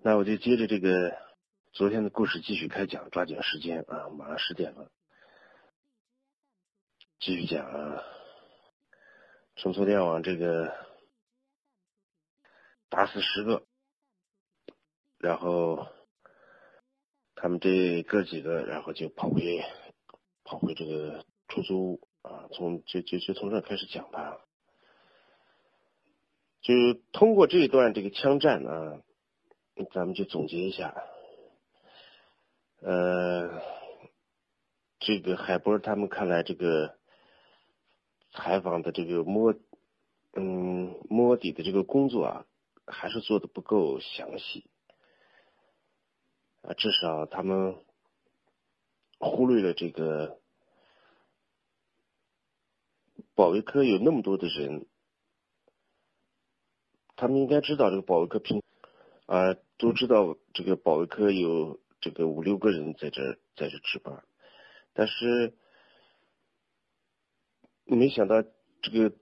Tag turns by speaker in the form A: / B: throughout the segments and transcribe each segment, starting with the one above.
A: 那我就接着这个昨天的故事继续开讲，抓紧时间啊，马上十点了，继续讲啊。从昨天往这个打死十个，然后他们这哥几个，然后就跑回跑回这个出租屋啊，从就就就从这开始讲吧。就通过这一段这个枪战啊。咱们就总结一下，呃，这个海波他们看来，这个采访的这个摸，嗯，摸底的这个工作啊，还是做的不够详细啊，至少他们忽略了这个保卫科有那么多的人，他们应该知道这个保卫科平。啊，都知道这个保卫科有这个五六个人在这在这值班，但是没想到这个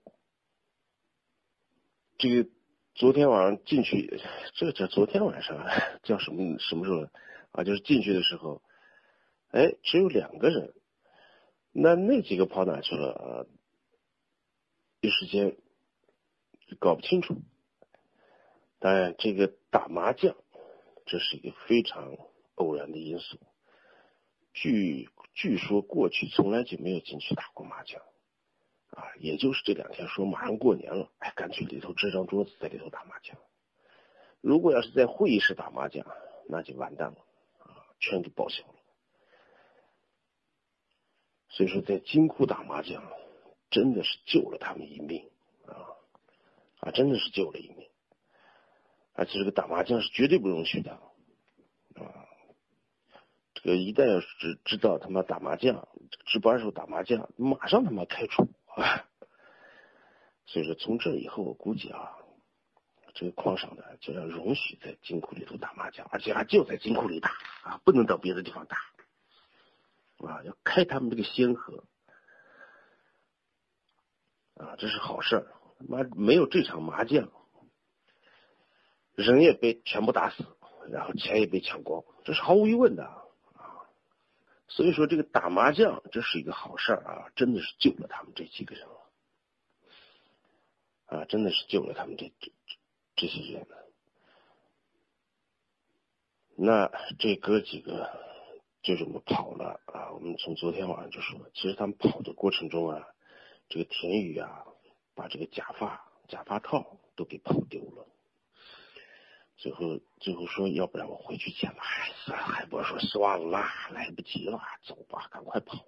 A: 这个昨天晚上进去，这这昨天晚上叫什么什么时候啊？就是进去的时候，哎，只有两个人，那那几个跑哪去了啊？一时间搞不清楚。当然，这个打麻将，这是一个非常偶然的因素。据据说过去从来就没有进去打过麻将，啊，也就是这两天说马上过年了，哎，干脆里头支张桌子在里头打麻将。如果要是在会议室打麻将，那就完蛋了，啊，全给报销了。所以说，在金库打麻将，真的是救了他们一命，啊，啊，真的是救了一命。而且这个打麻将是绝对不容许的，啊，这个一旦要是知知道他妈打麻将，值班时候打麻将，马上他妈开除啊！所以说从这以后，我估计啊，这个矿上的就要容许在金库里头打麻将，而且还就在金库里打啊，不能到别的地方打，啊，要开他们这个先河，啊，这是好事儿，妈没有这场麻将。人也被全部打死，然后钱也被抢光，这是毫无疑问的啊！所以说这个打麻将这是一个好事啊，真的是救了他们这几个人了啊，真的是救了他们这这这些人了。那这哥几个就这么跑了啊！我们从昨天晚上就说，其实他们跑的过程中啊，这个田宇啊，把这个假发假发套都给跑丢了。最后，最后说，要不然我回去捡吧。海波说：“算了，来不及了，走吧，赶快跑。”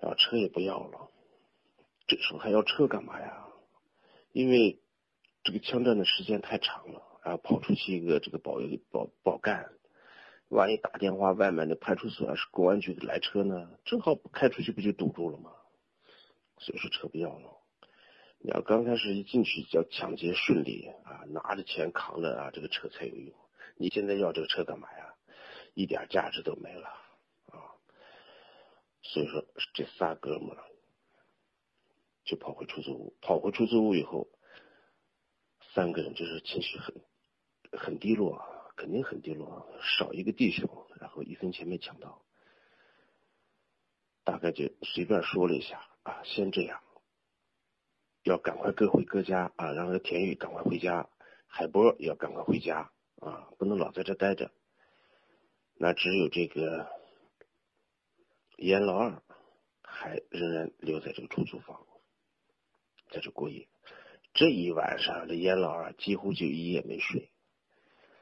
A: 然后车也不要了，这时候还要车干嘛呀？因为这个枪战的时间太长了，然后跑出去一个这个保保保干，万一打电话外面的派出所是公安局的来车呢？正好开出去不就堵住了吗？所以说车不要了。你要刚开始一进去叫抢劫顺利啊，拿着钱扛着啊，这个车才有用。你现在要这个车干嘛呀？一点价值都没了啊！所以说这仨哥们就跑回出租屋，跑回出租屋以后，三个人就是情绪很很低落，肯定很低落，少一个弟兄，然后一分钱没抢到，大概就随便说了一下啊，先这样。要赶快各回各家啊！让这田宇赶快回家，海波也要赶快回家啊！不能老在这待着。那只有这个严老二还仍然留在这个出租房，在这过夜。这一晚上，这严老二几乎就一夜没睡。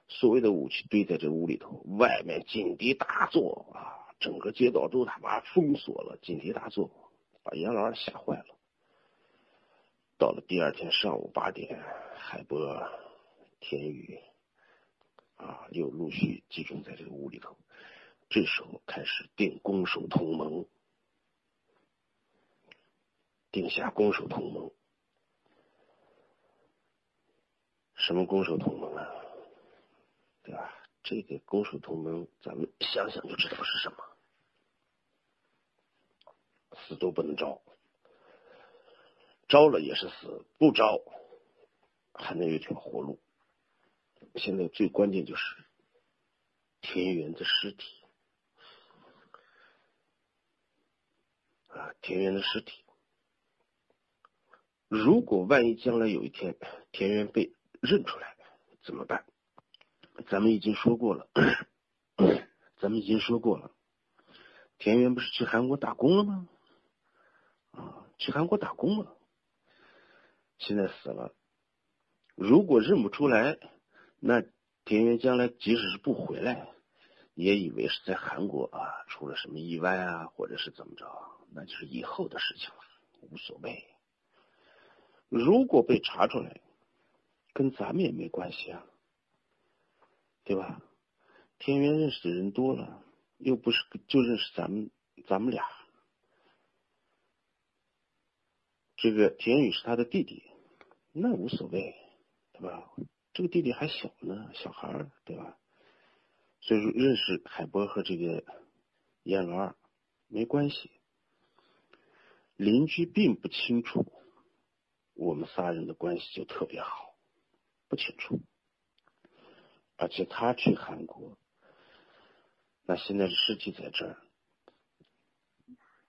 A: 所谓的武器堆在这屋里头，外面警笛大作啊！整个街道都他妈封锁了，警笛大作，把严老二吓坏了。到了第二天上午八点，海波、田宇啊，又陆续集中在这个屋里头。这时候开始定攻守同盟，定下攻守同盟。什么攻守同盟啊？对吧？这个攻守同盟，咱们想想就知道是什么。死都不能招。招了也是死，不招还能有条活路。现在最关键就是田园的尸体啊，田园的尸体。如果万一将来有一天田园被认出来怎么办？咱们已经说过了，咱们已经说过了，田园不是去韩国打工了吗？啊，去韩国打工了，现在死了。如果认不出来，那田园将来即使是不回来，也以为是在韩国啊出了什么意外啊，或者是怎么着，那就是以后的事情了，无所谓。如果被查出来，跟咱们也没关系啊，对吧？田园认识的人多了，又不是就认识咱们咱们俩。这个田宇是他的弟弟，那无所谓，对吧？这个弟弟还小呢，小孩儿，对吧？所以说认识海波和这个严老二没关系，邻居并不清楚，我们仨人的关系就特别好，不清楚。而且他去韩国，那现在尸体在这儿，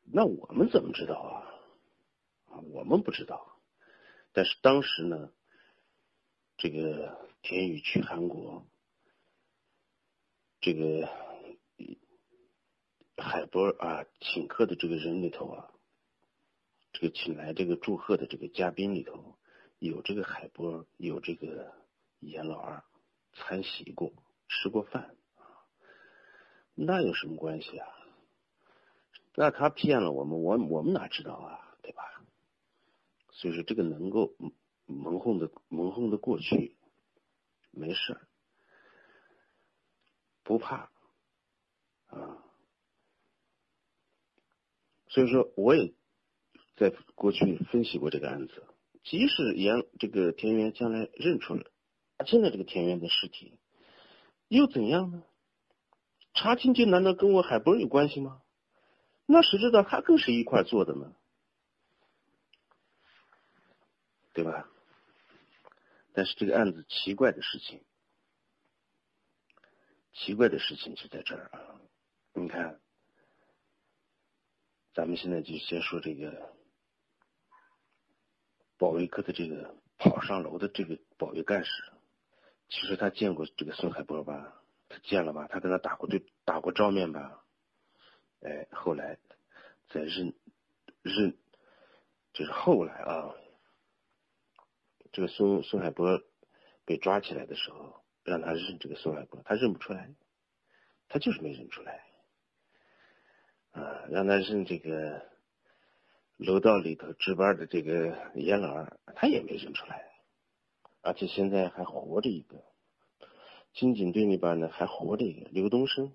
A: 那我们怎么知道啊？啊，我们不知道，但是当时呢，这个田宇去韩国，这个海波啊请客的这个人里头啊，这个请来这个祝贺的这个嘉宾里头，有这个海波，有这个严老二参席过，吃过饭那有什么关系啊？那他骗了我们，我我们哪知道啊，对吧？就是，这个能够蒙混的蒙混的过去，没事儿，不怕啊。所以说，我也在过去分析过这个案子。即使严这个田园将来认出了现在这个田园的尸体，又怎样呢？查清就难道跟我海波有关系吗？那谁知道他跟谁一块做的呢？对吧？但是这个案子奇怪的事情，奇怪的事情就在这儿啊！你看，咱们现在就先说这个保卫科的这个跑上楼的这个保卫干事，其实他见过这个孙海波吧？他见了吧？他跟他打过对打过照面吧？哎，后来在认认，就是后来啊。这个孙孙海波被抓起来的时候，让他认这个孙海波，他认不出来，他就是没认出来。啊，让他认这个楼道里头值班的这个严老二，他也没认出来。而且现在还活着一个，刑警队那边呢还活着一个刘东升，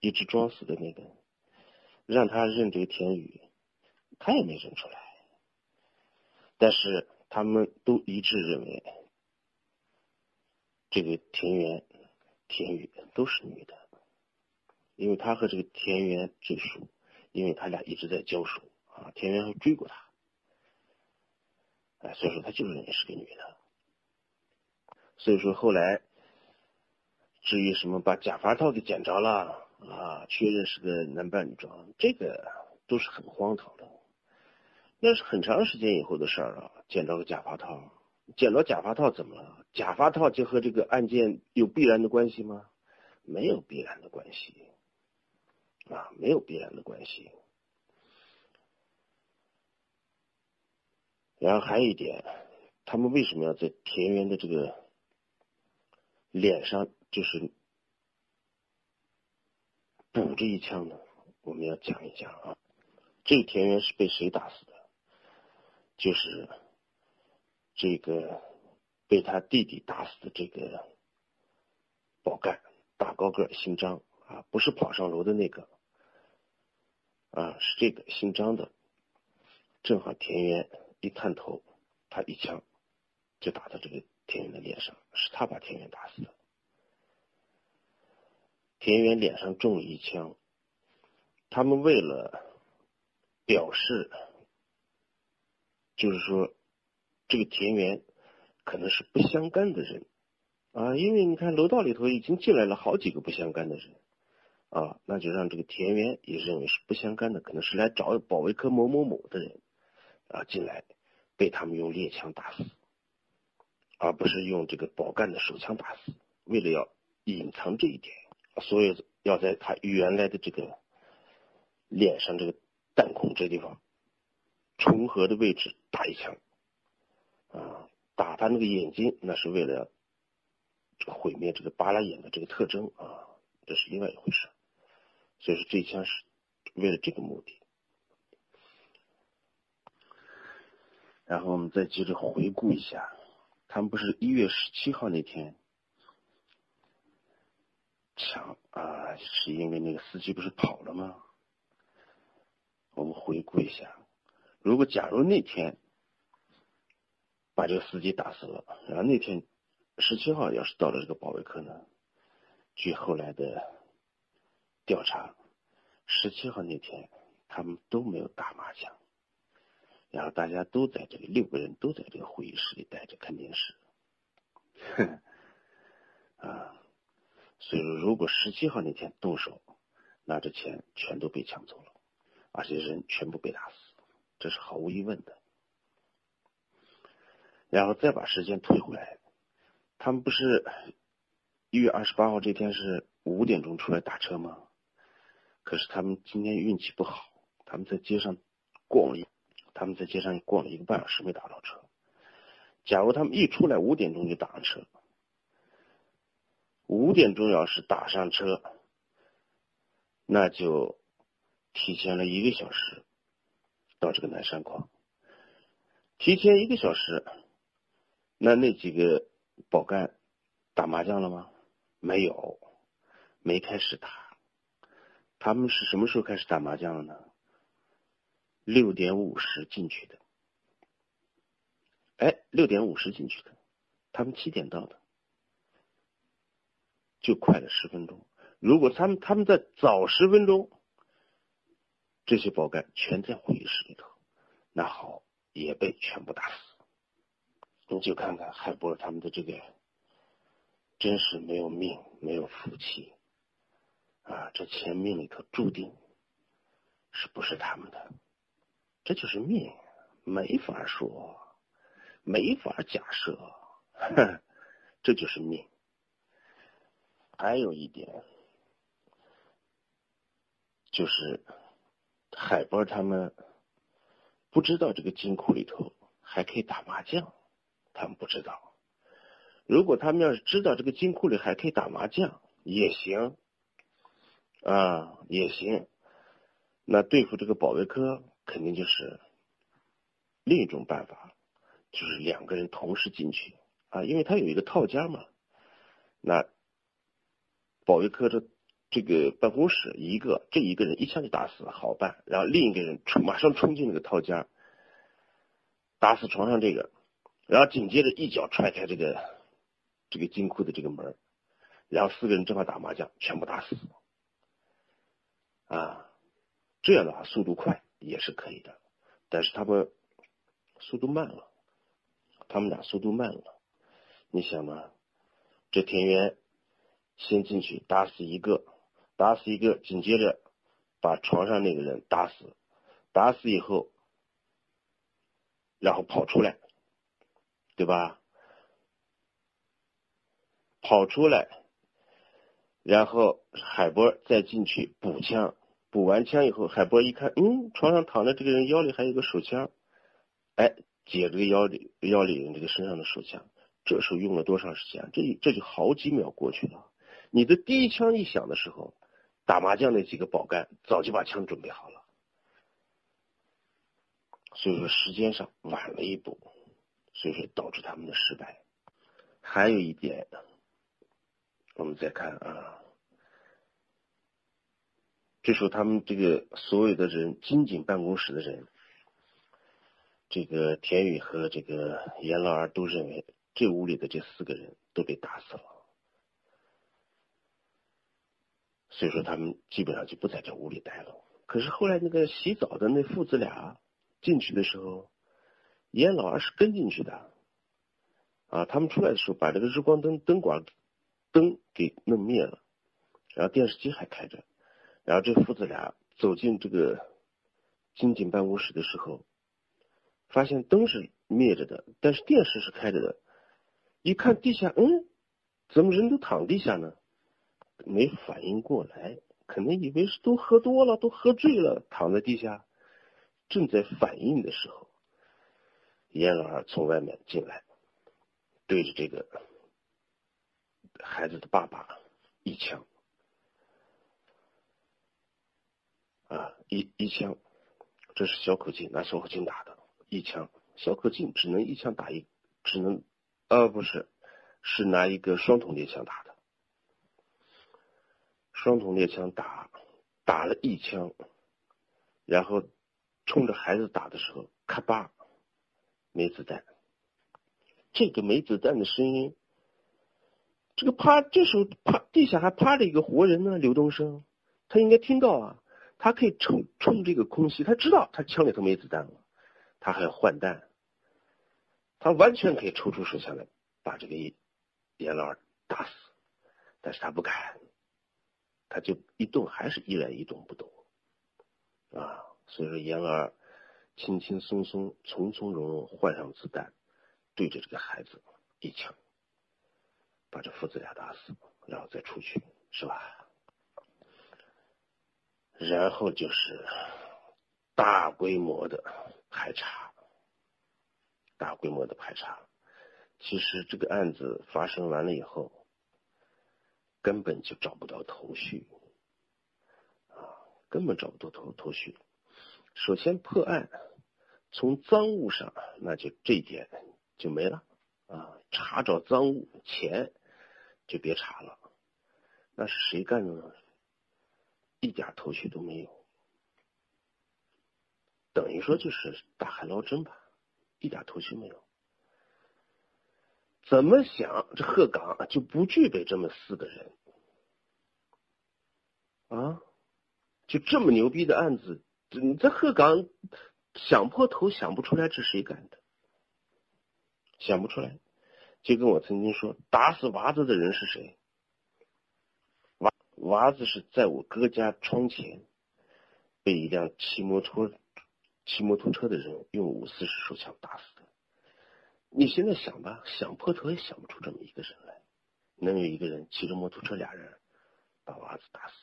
A: 一直装死的那个，让他认这个田宇，他也没认出来。但是。他们都一致认为，这个田园、田宇都是女的，因为他和这个田园最熟，因为他俩一直在交手啊，田园还追过他，哎，所以说他就认为是个女的。所以说后来，至于什么把假发套给捡着了啊，确认是个男扮女装，这个都是很荒唐的。那是很长时间以后的事儿了。捡到个假发套，捡到假发套怎么了？假发套就和这个案件有必然的关系吗？没有必然的关系，啊，没有必然的关系。然后还有一点，他们为什么要在田园的这个脸上就是补这一枪呢？我们要讲一讲啊，这个田园是被谁打死的？就是这个被他弟弟打死的这个宝干，大高个姓张啊，不是跑上楼的那个啊，是这个姓张的。正好田园一探头，他一枪就打到这个田园的脸上，是他把田园打死的。田园脸上中了一枪，他们为了表示。就是说，这个田园可能是不相干的人啊，因为你看楼道里头已经进来了好几个不相干的人啊，那就让这个田园也认为是不相干的，可能是来找保卫科某某某的人啊进来，被他们用猎枪打死，而不是用这个保干的手枪打死。为了要隐藏这一点，所以要在他原来的这个脸上这个弹孔这地方重合的位置打一枪啊。打他那个眼睛，那是为了毁灭这个巴拉眼的这个特征啊，这是另外一回事。所以说这一枪是为了这个目的。然后我们再接着回顾一下，他们不是一月十七号那天抢啊，是因为那个司机不是跑了吗？我们回顾一下，如果假如那天。把这个司机打死了，然后那天十七号要是到了这个保卫科呢？据后来的调查，十七号那天他们都没有打麻将，然后大家都在这个六个人都在这个会议室里待着看电视，啊，所以说如果十七号那天动手，那这钱全都被抢走了，而且人全部被打死，这是毫无疑问的。然后再把时间推回来，他们不是一月二十八号这天是五点钟出来打车吗？可是他们今天运气不好，他们在街上逛了一，他们在街上逛了一个半小时没打到车。假如他们一出来五点钟就打上车，五点钟要是打上车，那就提前了一个小时到这个南山矿，提前一个小时。那那几个保干打麻将了吗？没有，没开始打。他们是什么时候开始打麻将的呢？六点五十进去的。哎，六点五十进去的，他们七点到的，就快了十分钟。如果他们他们在早十分钟，这些保干全在会议室里头，那好，也被全部打死。你就看看海波他们的这个，真是没有命，没有福气啊！这钱命里头注定是不是他们的？这就是命，没法说，没法假设，这就是命。还有一点，就是海波他们不知道这个金库里头还可以打麻将。他们不知道，如果他们要是知道这个金库里还可以打麻将，也行，啊，也行，那对付这个保卫科肯定就是另一种办法，就是两个人同时进去啊，因为他有一个套间嘛，那保卫科的这个办公室一个这一个人一枪就打死了，好办，然后另一个人冲马上冲进那个套间，打死床上这个。然后紧接着一脚踹开这个这个金库的这个门，然后四个人正好打麻将，全部打死。啊，这样的话速度快也是可以的，但是他们速度慢了，他们俩速度慢了。你想嘛，这田园先进去打死一个，打死一个，紧接着把床上那个人打死，打死以后，然后跑出来。对吧？跑出来，然后海波再进去补枪，补完枪以后，海波一看，嗯，床上躺着这个人腰里还有个手枪，哎，解这个腰里腰里人这个身上的手枪，这时候用了多长时间？这这就好几秒过去了。你的第一枪一响的时候，打麻将那几个保干早就把枪准备好了，所以说时间上晚了一步。所以说导致他们的失败。还有一点，我们再看啊，这时候他们这个所有的人，金井办公室的人，这个田宇和这个严老二都认为这屋里的这四个人都被打死了，所以说他们基本上就不在这屋里待了。可是后来那个洗澡的那父子俩进去的时候。严老二是跟进去的，啊，他们出来的时候把这个日光灯灯管灯给弄灭了，然后电视机还开着，然后这父子俩走进这个金警办公室的时候，发现灯是灭着的，但是电视是开着的，一看地下，嗯，怎么人都躺地下呢？没反应过来，可能以为是都喝多了，都喝醉了，躺在地下。正在反应的时候，严老二从外面进来，对着这个孩子的爸爸一枪，啊，一一枪，这是小口径，拿小口径打的，一枪，小口径只能一枪打一，只能，呃，不是，是拿一个双筒猎枪打的。双筒猎枪打打了一枪，然后冲着孩子打的时候，咔吧，没子弹。这个没子弹的声音，这个趴这时候趴地下还趴着一个活人呢，刘东升，他应该听到啊，他可以冲冲这个空隙，他知道他枪里头没子弹了，他还要换弹，他完全可以抽出手枪来把这个严老二打死，但是他不敢。他就一动还是依然一动不动，啊，所以说严儿轻轻松松、从从容容换上子弹，对着这个孩子一枪，把这父子俩打死，然后再出去，是吧？然后就是大规模的排查，大规模的排查。其实这个案子发生完了以后。根本就找不到头绪，啊，根本找不到头头绪。首先破案，从赃物上，那就这一点就没了，啊，查找赃物钱就别查了，那是谁干的呢？一点头绪都没有，等于说就是大海捞针吧，一点头绪没有。怎么想，这鹤岗就不具备这么四个人啊？就这么牛逼的案子，你在鹤岗想破头想不出来，这谁干的？想不出来，就跟我曾经说，打死娃子的人是谁？娃娃子是在我哥家窗前被一辆骑摩托骑摩托车的人用五四式手枪打死的。你现在想吧，想破头也想不出这么一个人来，能有一个人骑着摩托车，俩人把娃子打死，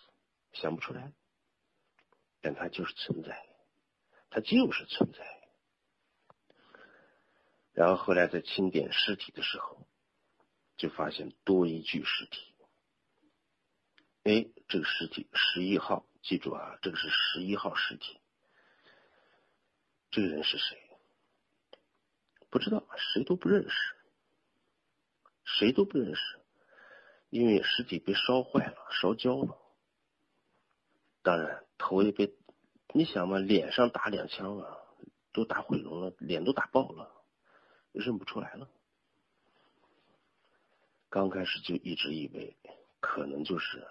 A: 想不出来，但他就是存在，他就是存在。然后后来在清点尸体的时候，就发现多一具尸体。哎，这个尸体十一号，记住啊，这个是十一号尸体，这个人是谁？不知道，谁都不认识，谁都不认识，因为尸体被烧坏了，烧焦了。当然，头也被，你想嘛，脸上打两枪啊，都打毁容了，脸都打爆了，认不出来了。刚开始就一直以为，可能就是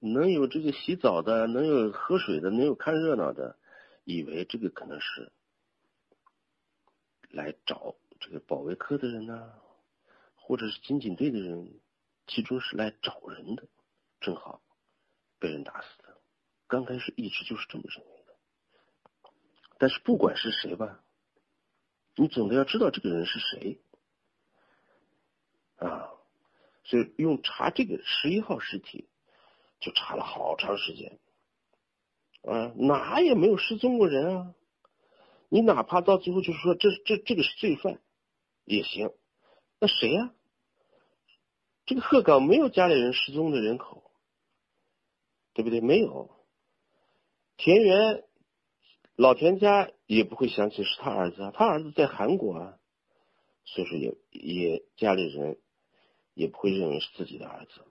A: 能有这个洗澡的，能有喝水的，能有看热闹的，以为这个可能是。来找这个保卫科的人呢，或者是刑警队的人，其中是来找人的，正好被人打死的。刚开始一直就是这么认为的，但是不管是谁吧，你总得要知道这个人是谁啊。所以用查这个十一号尸体，就查了好长时间，啊，哪也没有失踪过人啊。你哪怕到最后就是说这这这个是罪犯也行，那谁呀？这个鹤岗没有家里人失踪的人口，对不对？没有。田园老田家也不会想起是他儿子，他儿子在韩国啊，所以说也也家里人也不会认为是自己的儿子。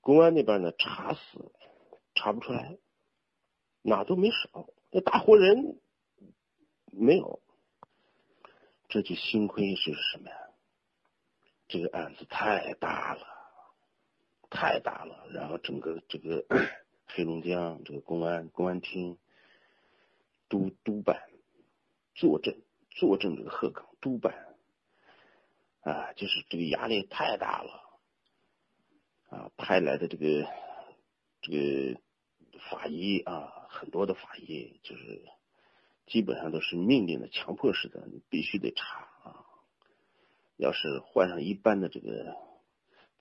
A: 公安那边呢查死查不出来，哪都没少，那大活人。没有，这就幸亏是什么呀？这个案子太大了，太大了。然后整个这个黑龙江这个公安公安厅督督办坐镇坐镇这个鹤岗督办，啊，就是这个压力太大了，啊，派来的这个这个法医啊，很多的法医就是基本上都是命令的、强迫式的，你必须得查啊。要是换上一般的这个，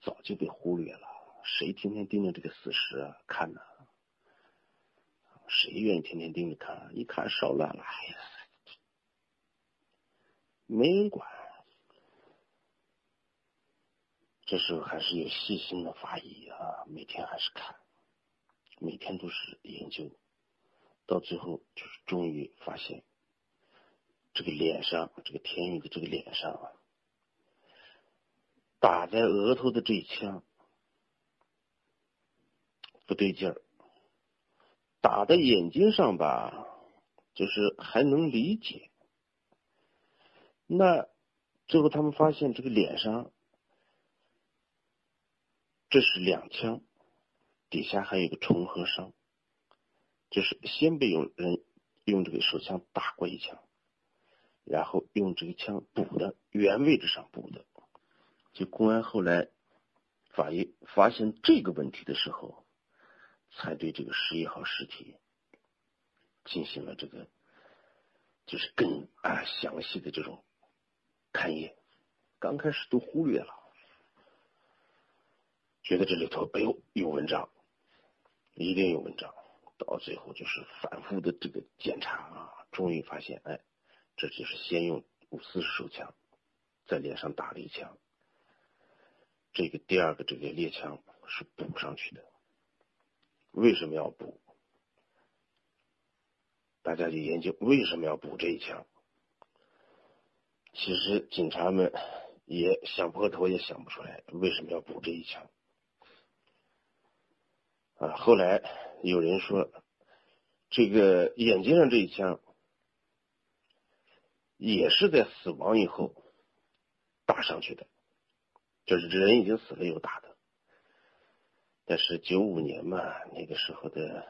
A: 早就被忽略了。谁天天盯着这个死尸看呢？谁愿意天天盯着看？一看烧烂了，哎呀，没人管。这时候还是有细心的法医啊，每天还是看，每天都是研究，到最后就是终于发现，这个脸上，这个田宇的这个脸上啊，打在额头的这一枪不对劲儿，打在眼睛上吧，就是还能理解。那最后他们发现这个脸上。这是两枪，底下还有一个重合伤，就是先被有人用这个手枪打过一枪，然后用这个枪补的原位置上补的。就公安后来法医发现这个问题的时候，才对这个十一号尸体进行了这个就是更啊详细的这种勘验，刚开始都忽略了。觉得这里头哎呦有文章，一定有文章，到最后就是反复的这个检查啊，终于发现，哎，这就是先用五四手枪在脸上打了一枪，这个第二个这个猎枪是补上去的。为什么要补？大家就研究为什么要补这一枪。其实警察们也想破头也想不出来为什么要补这一枪。啊，后来有人说，这个眼睛上这一枪，也是在死亡以后打上去的，就是人已经死了又打的。但是九五年嘛，那个时候的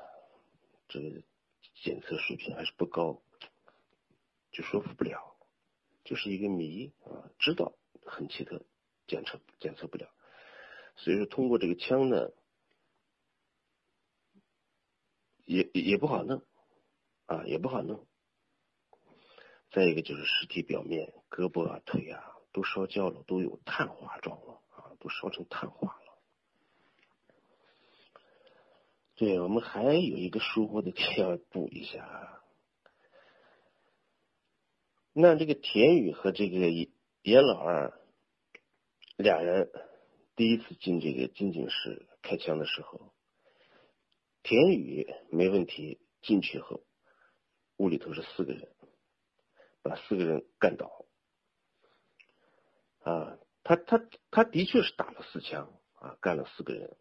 A: 这个检测水平还是不高，就说服不了，就是一个谜啊，知道很奇特，检测检测不了，所以说通过这个枪呢。也也不好弄，啊，也不好弄。再一个就是尸体表面，胳膊啊、腿啊都烧焦了，都有碳化状了，啊，都烧成碳化了。对我们还有一个疏忽的要补一下。那这个田宇和这个严老二俩人第一次进这个金井室开枪的时候。田宇没问题，进去后，屋里头是四个人，把四个人干倒。啊，他他他的确是打了四枪啊，干了四个人，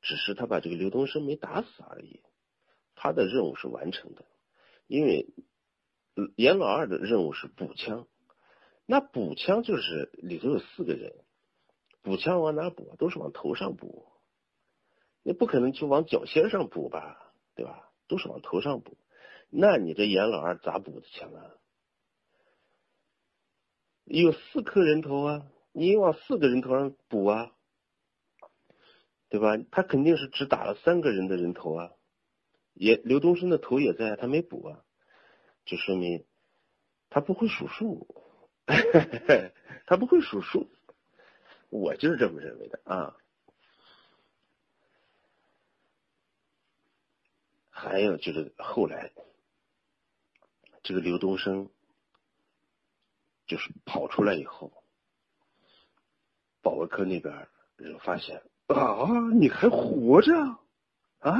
A: 只是他把这个刘东升没打死而已。他的任务是完成的，因为严老二的任务是补枪，那补枪就是里头有四个人，补枪往哪补？都是往头上补。你不可能就往脚心上补吧，对吧？都是往头上补，那你这严老二咋补的枪啊？有四颗人头啊，你往四个人头上补啊，对吧？他肯定是只打了三个人的人头啊，也刘东升的头也在，他没补啊，就说明他不会数数，他不会数数，我就是这么认为的啊。还有就是后来，这个刘东升就是跑出来以后，保卫科那边人发现啊，你还活着啊？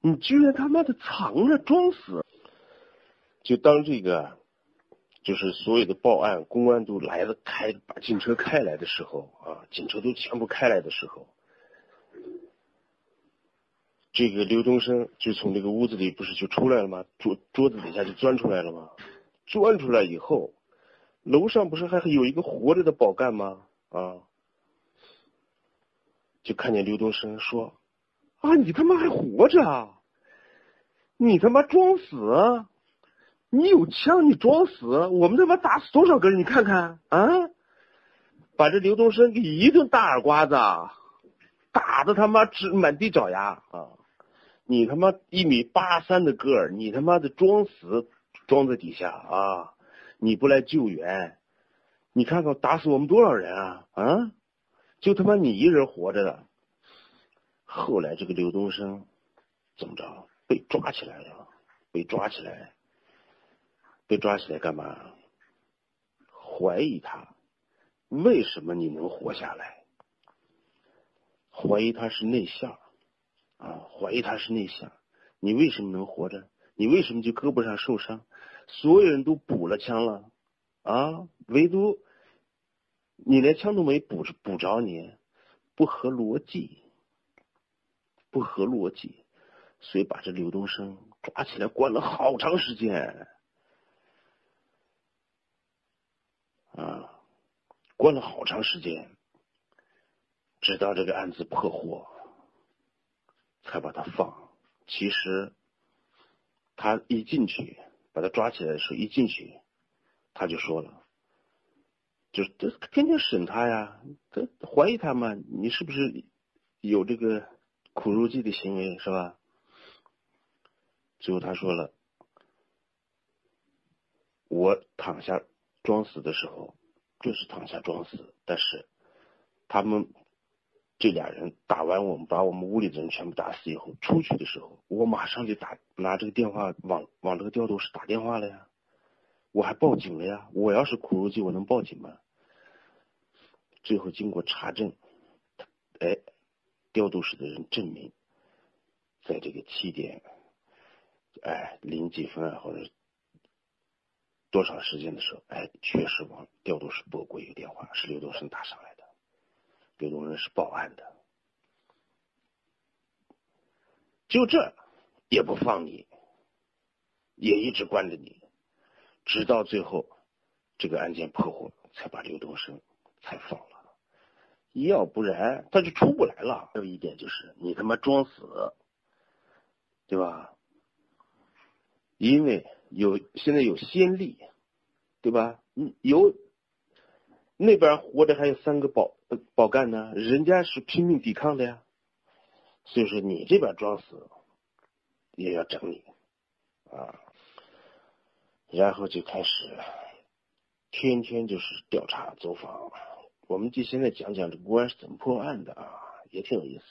A: 你居然他妈的藏着装死！就当这个就是所有的报案公安都来了，开把警车开来的时候啊，警车都全部开来的时候。这个刘东升就从这个屋子里不是就出来了吗？桌桌子底下就钻出来了吗？钻出来以后，楼上不是还有一个活着的保干吗？啊，就看见刘东升说：“啊，你他妈还活着啊？你他妈装死！你有枪，你装死，我们他妈打死多少个人？你看看啊，把这刘东升给一顿大耳刮子，打的他妈直满地找牙啊！你他妈一米八三的个儿，你他妈的装死装在底下啊！你不来救援，你看看打死我们多少人啊啊！就他妈你一人活着的。后来这个刘东升怎么着？被抓起来了，被抓起来。被抓起来干嘛？怀疑他，为什么你能活下来？怀疑他是内线啊！怀疑他是内线，你为什么能活着？你为什么就胳膊上受伤？所有人都补了枪了啊，唯独你连枪都没补着，补着你，不合逻辑，不合逻辑，所以把这刘东升抓起来关了好长时间。啊，关了好长时间，直到这个案子破获，才把他放。其实他一进去，把他抓起来的时候，一进去他就说了，就这天天审他呀，他怀疑他嘛，你是不是有这个苦肉计的行为，是吧？最后他说了，我躺下。装死的时候，就是躺下装死。但是他们这俩人打完我们，把我们屋里的人全部打死以后，出去的时候，我马上就打拿这个电话往往这个调度室打电话了呀，我还报警了呀。我要是苦肉计，我能报警吗？最后经过查证，哎，调度室的人证明，在这个七点，哎零几分啊或者。多长时间的时候，哎，确实往调度室拨过一个电话，是刘东升打上来的。刘东升是报案的，就这也不放你，也一直关着你，直到最后这个案件破获，才把刘东升才放了。要不然他就出不来了。还有一点就是你他妈装死，对吧？因为。有现在有先例，对吧？嗯，有那边活着还有三个保保干呢，人家是拼命抵抗的呀。所以说你这边装死也要整你啊，然后就开始天天就是调查走访。我们就现在讲讲这公安是怎么破案的啊，也挺有意思。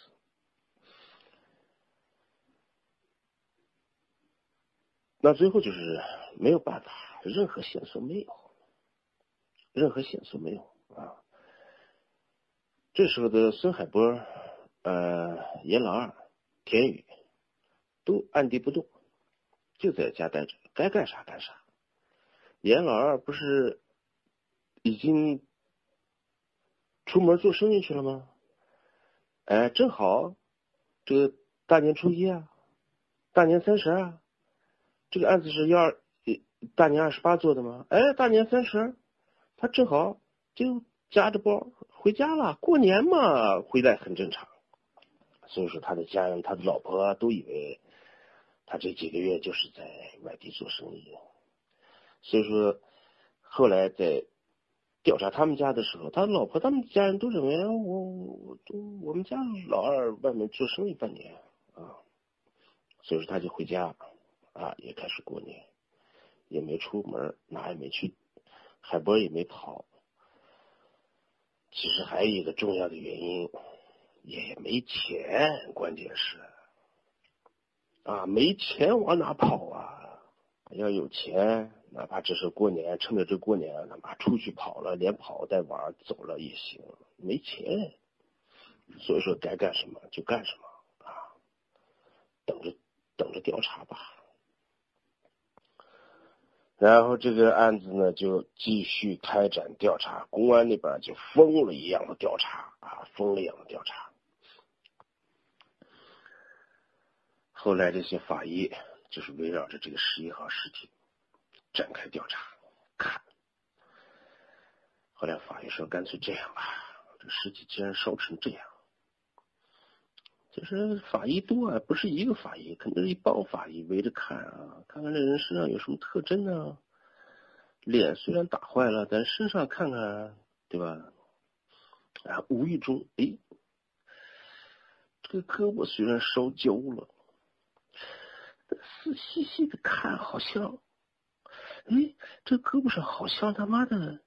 A: 那最后就是没有办法，任何线索没有，任何线索没有啊。这时候的孙海波、呃严老二、田宇都按地不动，就在家待着，该干啥干啥。严老二不是已经出门做生意去了吗？哎，正好这个大年初一啊，大年三十啊。这个案子是幺二大年二十八做的吗？哎，大年三十，他正好就夹着包回家了，过年嘛，回来很正常。所以说，他的家人、他的老婆都以为他这几个月就是在外地做生意。所以说，后来在调查他们家的时候，他老婆他们家人都认为我我都我们家老二外面做生意半年啊，所以说他就回家。啊，也开始过年，也没出门，哪也没去，海波也没跑。其实还有一个重要的原因，也没钱，关键是啊，没钱往哪跑啊？要有钱，哪怕只是过年，趁着这过年，他妈出去跑了，连跑带玩走了也行。没钱，所以说该干什么就干什么啊，等着等着调查吧。然后这个案子呢，就继续开展调查，公安那边就疯了一样的调查啊，疯了一样的调查。后来这些法医就是围绕着这个十一号尸体展开调查，看。后来法医说，干脆这样吧，这尸体既然烧成这样，就是法医多啊，不是一个法医，肯定是一帮法医围着看啊，看看这人身上有什么特征呢？脸虽然打坏了，但身上看看，对吧？啊，无意中，哎，这个胳膊虽然烧焦了，但仔细细的看，好像，哎，这胳膊上好像他妈的，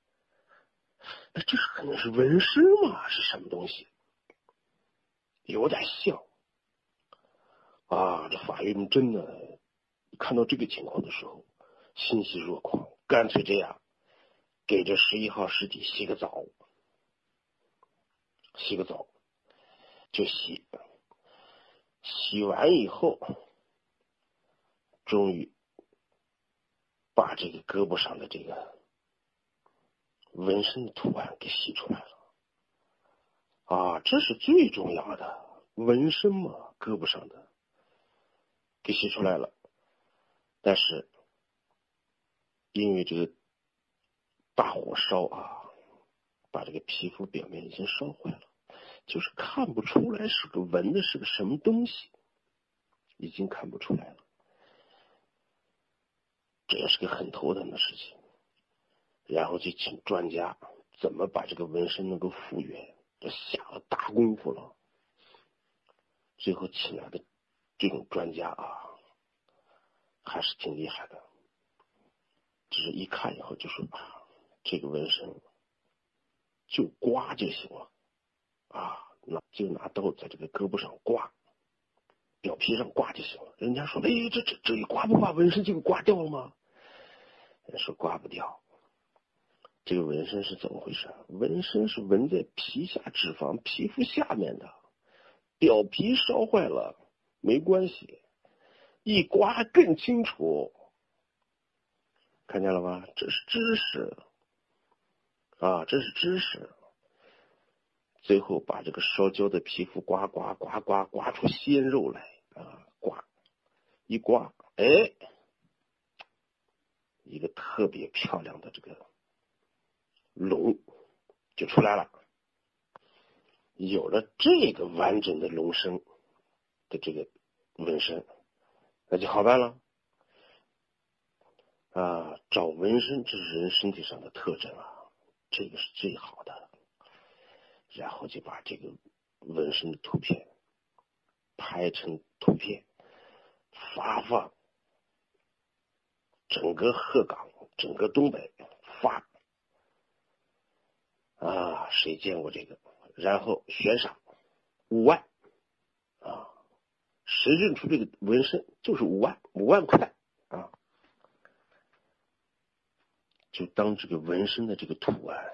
A: 哎，这是可能是纹身吗？是什么东西？有点像。啊，这法医们真的看到这个情况的时候，欣喜若狂，干脆这样，给这十一号尸体洗个澡。洗个澡，就洗，洗完以后，终于把这个胳膊上的这个纹身的图案给洗出来了。啊，这是最重要的纹身嘛，胳膊上的给洗出来了。但是因为这个大火烧啊。把这个皮肤表面已经烧坏了，就是看不出来是个纹的是个什么东西，已经看不出来了。这也是个很头疼的事情。然后就请专家怎么把这个纹身能够复原，这下了大功夫了。最后请来的这种专家啊，还是挺厉害的。只是一看以后就说啊，这个纹身。就刮就行了，啊，那就拿刀在这个胳膊上刮，表皮上刮就行了。人家说，哎，这这这一刮不把纹身就给刮掉了吗？人说刮不掉。这个纹身是怎么回事？纹身是纹在皮下脂肪皮肤下面的，表皮烧坏了没关系，一刮更清楚。看见了吧？这是知识。啊，这是知识。最后把这个烧焦的皮肤刮刮刮刮刮出鲜肉来啊！刮一刮，哎，一个特别漂亮的这个龙就出来了。有了这个完整的龙身的这个纹身，那就好办了。啊，找纹身，这是人身体上的特征啊。这个是最好的，然后就把这个纹身的图片拍成图片，发放整个鹤岗、整个东北发啊，谁见过这个？然后悬赏五万啊，谁认出这个纹身就是五万，五万块啊。就当这个纹身的这个图案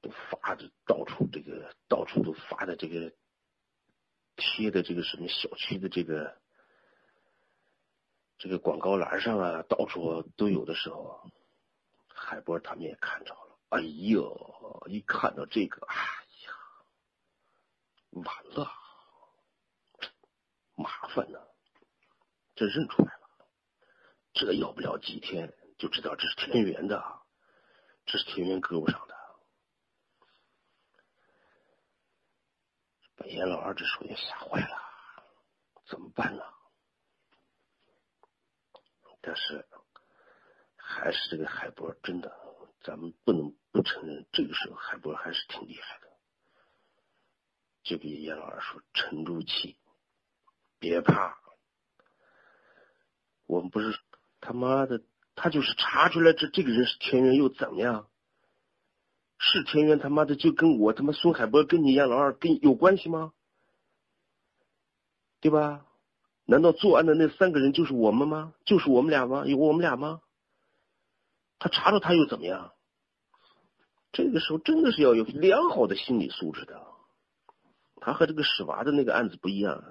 A: 都发的到处，这个到处都发的这个贴的这个什么小区的这个这个广告栏上啊，到处都有的时候，海波他们也看着了。哎呦，一看到这个，哎呀，完了，麻烦呢，这认出来了，这要不了几天就知道这是田园的。这是田园胳膊上的，把严老二这时候也吓坏了，怎么办呢？但是还是这个海波真的，咱们不能不承认，这个时候海波还是挺厉害的。就给严老二说：“沉住气，别怕，我们不是他妈的。”他就是查出来这这个人是田园又怎么样？是田园他妈的就跟我他妈孙海波跟你一样老二跟有关系吗？对吧？难道作案的那三个人就是我们吗？就是我们俩吗？有我们俩吗？他查着他又怎么样？这个时候真的是要有良好的心理素质的。他和这个史娃的那个案子不一样。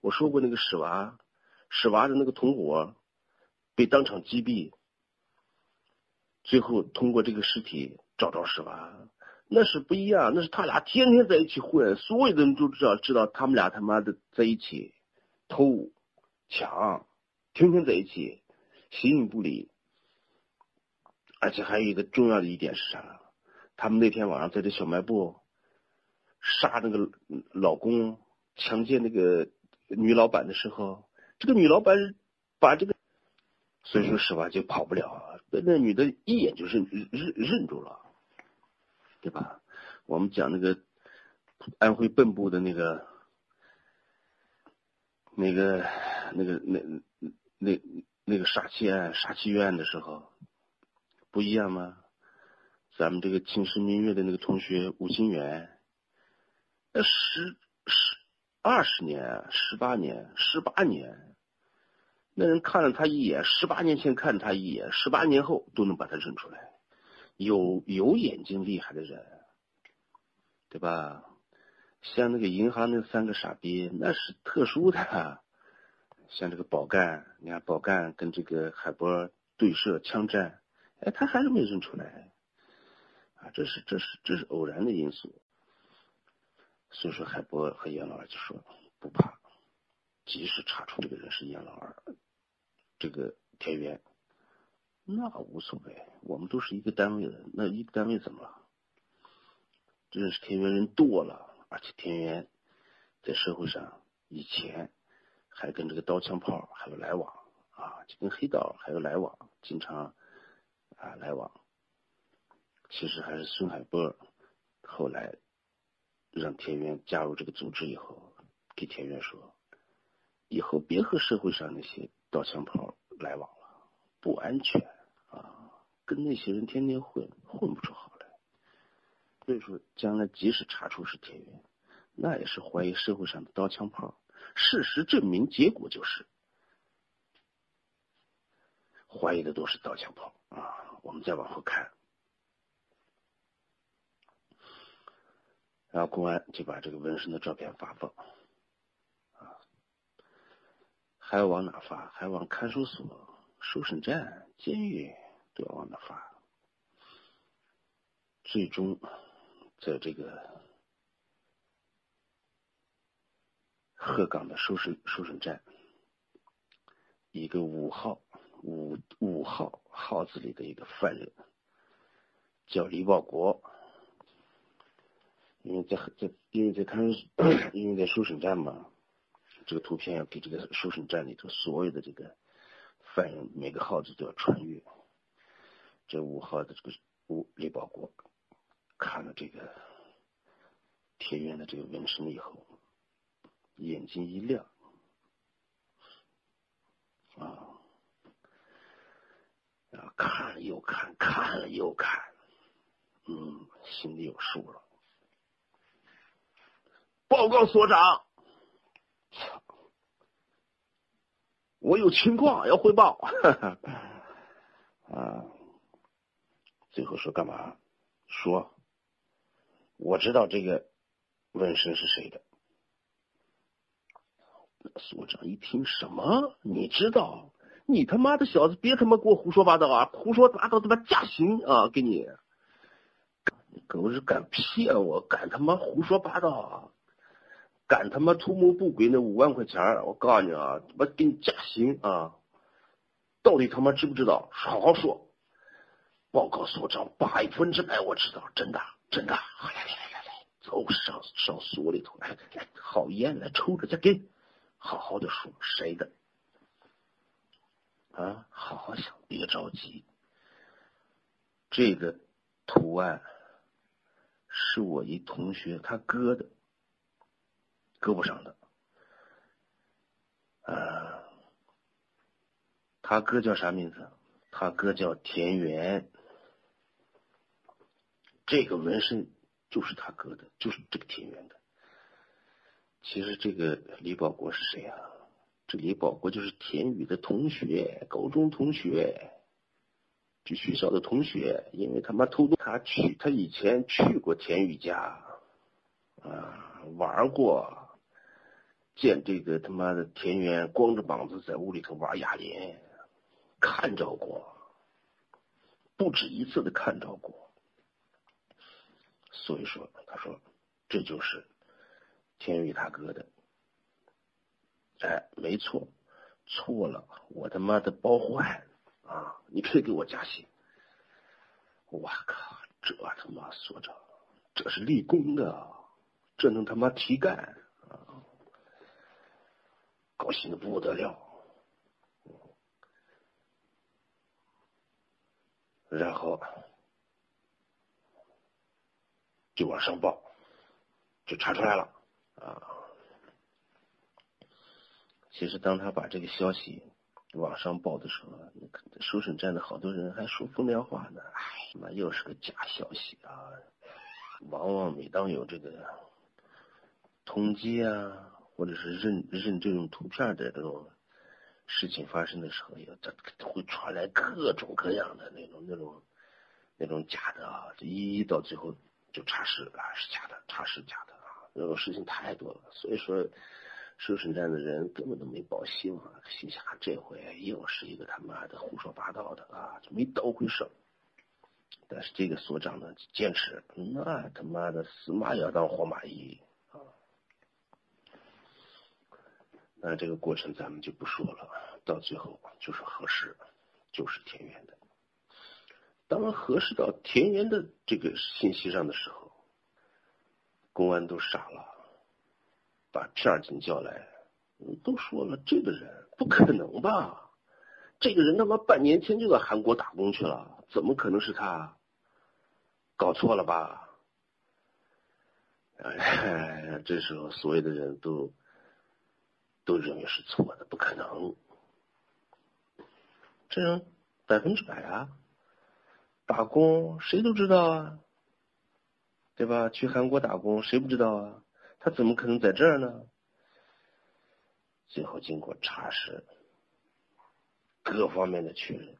A: 我说过那个史娃，史娃的那个同伙被当场击毙。最后通过这个尸体找着是吧？那是不一样，那是他俩天天在一起混，所有的人都知道，知道他们俩他妈的在一起偷抢，天天在一起形影不离。而且还有一个重要的一点是啥？他们那天晚上在这小卖部杀那个老公，强奸那个女老板的时候，这个女老板把这个，所以说实话就跑不了，那那女的一眼就认认认住了，对吧？我们讲那个安徽蚌埠的那个那个那个那那那个杀妻案、杀妻冤案的时候，不一样吗？咱们这个秦时明月的那个同学吴清源，那十十二十年、十八年、十八年，那人看了他一眼，十八年前看他一眼，十八年后都能把他认出来，有有眼睛厉害的人。对吧？像那个银行那三个傻逼，那是特殊的。像这个宝干，你看宝干跟这个海波对射枪战，哎，他还是没认出来。啊，这是这是这是偶然的因素。所以说海波和严老二就说不怕，即使查出这个人是严老二，这个田园，那无所谓，我们都是一个单位的，那一个单位怎么了？认识田园人多了，而且田园在社会上以前还跟这个刀枪炮还有来往啊，就跟黑道还有来往，经常啊来往。其实还是孙海波后来让田园加入这个组织以后，给田园说，以后别和社会上那些刀枪炮来往了，不安全，跟那些人天天混，混不出好来。所以说，将来即使查出是田园，那也是怀疑社会上的刀枪炮。事实证明，结果就是怀疑的都是刀枪炮啊。我们再往后看，然后公安就把这个纹身的照片发放啊，还要往哪发？还往看守所、收审站、监狱都要往哪发？最终。在这个鹤岗的收审收审站，一个五号五五号号子里的一个犯人叫李保国，因为在在因为在看因为在收审站嘛，这个图片要给这个收审站里头所有的这个犯人每个号子都要穿越，这五号的这个吴李保国。看了这个田园的这个纹身以后，眼睛一亮，啊，然后看了又看，看了又看，嗯，心里有数了。报告所长，我有情况要汇报。啊，最后说干嘛？说。我知道这个纹身是谁的。所长一听什么？你知道？你他妈的小子，别他妈给我胡说八道啊！胡说八道他妈加刑啊！给你，狗日敢骗我，敢他妈胡说八道，啊敢他妈图谋不轨那五万块钱我告诉你啊，他妈给你加刑啊！到底他妈知不知道？好好说。报告所长，百分之百我知道，真的。真的，来来来来来，走上上所里头来来，好烟来抽着，再给，好好的说谁的啊？好好想，别着急。这个图案是我一同学他哥的，胳膊上的。啊，他哥叫啥名字？他哥叫田园。这个纹身就是他哥的，就是这个田园的。其实这个李保国是谁啊？这李保国就是田宇的同学，高中同学，就学校的同学。因为他妈偷渡，他去，他以前去过田宇家，啊，玩过，见这个他妈的田园光着膀子在屋里头玩哑铃，看着过，不止一次的看着过。所以说，他说这就是天宇他哥的，哎，没错，错了，我他妈的包换啊！你可以给我加薪。我靠，这他妈所长，这是立功的，这能他妈提干啊！高兴的不得了。然后就往上报，就查出来了啊。其实当他把这个消息往上报的时候，收审站的好多人还说风凉话呢。哎，妈，又是个假消息啊！往往每当有这个通缉啊，或者是认认这种图片的这种。事情发生的时候，也这会传来各种各样的那种、那种、那种假的啊！这一到最后就查实啊是假的，查实假的啊！这种事情太多了，所以说收审站的人根本都没抱希望，心想这回又是一个他妈的胡说八道的啊，就没当回事。但是这个所长呢，坚持那他妈的死马也要当活马医啊。那这个过程咱们就不说了，到最后就是核实，就是田园的。当核实到田园的这个信息上的时候，公安都傻了，把片警叫来，都说了这个人不可能吧？这个人他妈半年前就到韩国打工去了，怎么可能是他？搞错了吧？哎，这时候所有的人都。都认为是错的，不可能。这人百分之百啊，打工谁都知道啊，对吧？去韩国打工谁不知道啊？他怎么可能在这儿呢？最后经过查实，各方面的确认，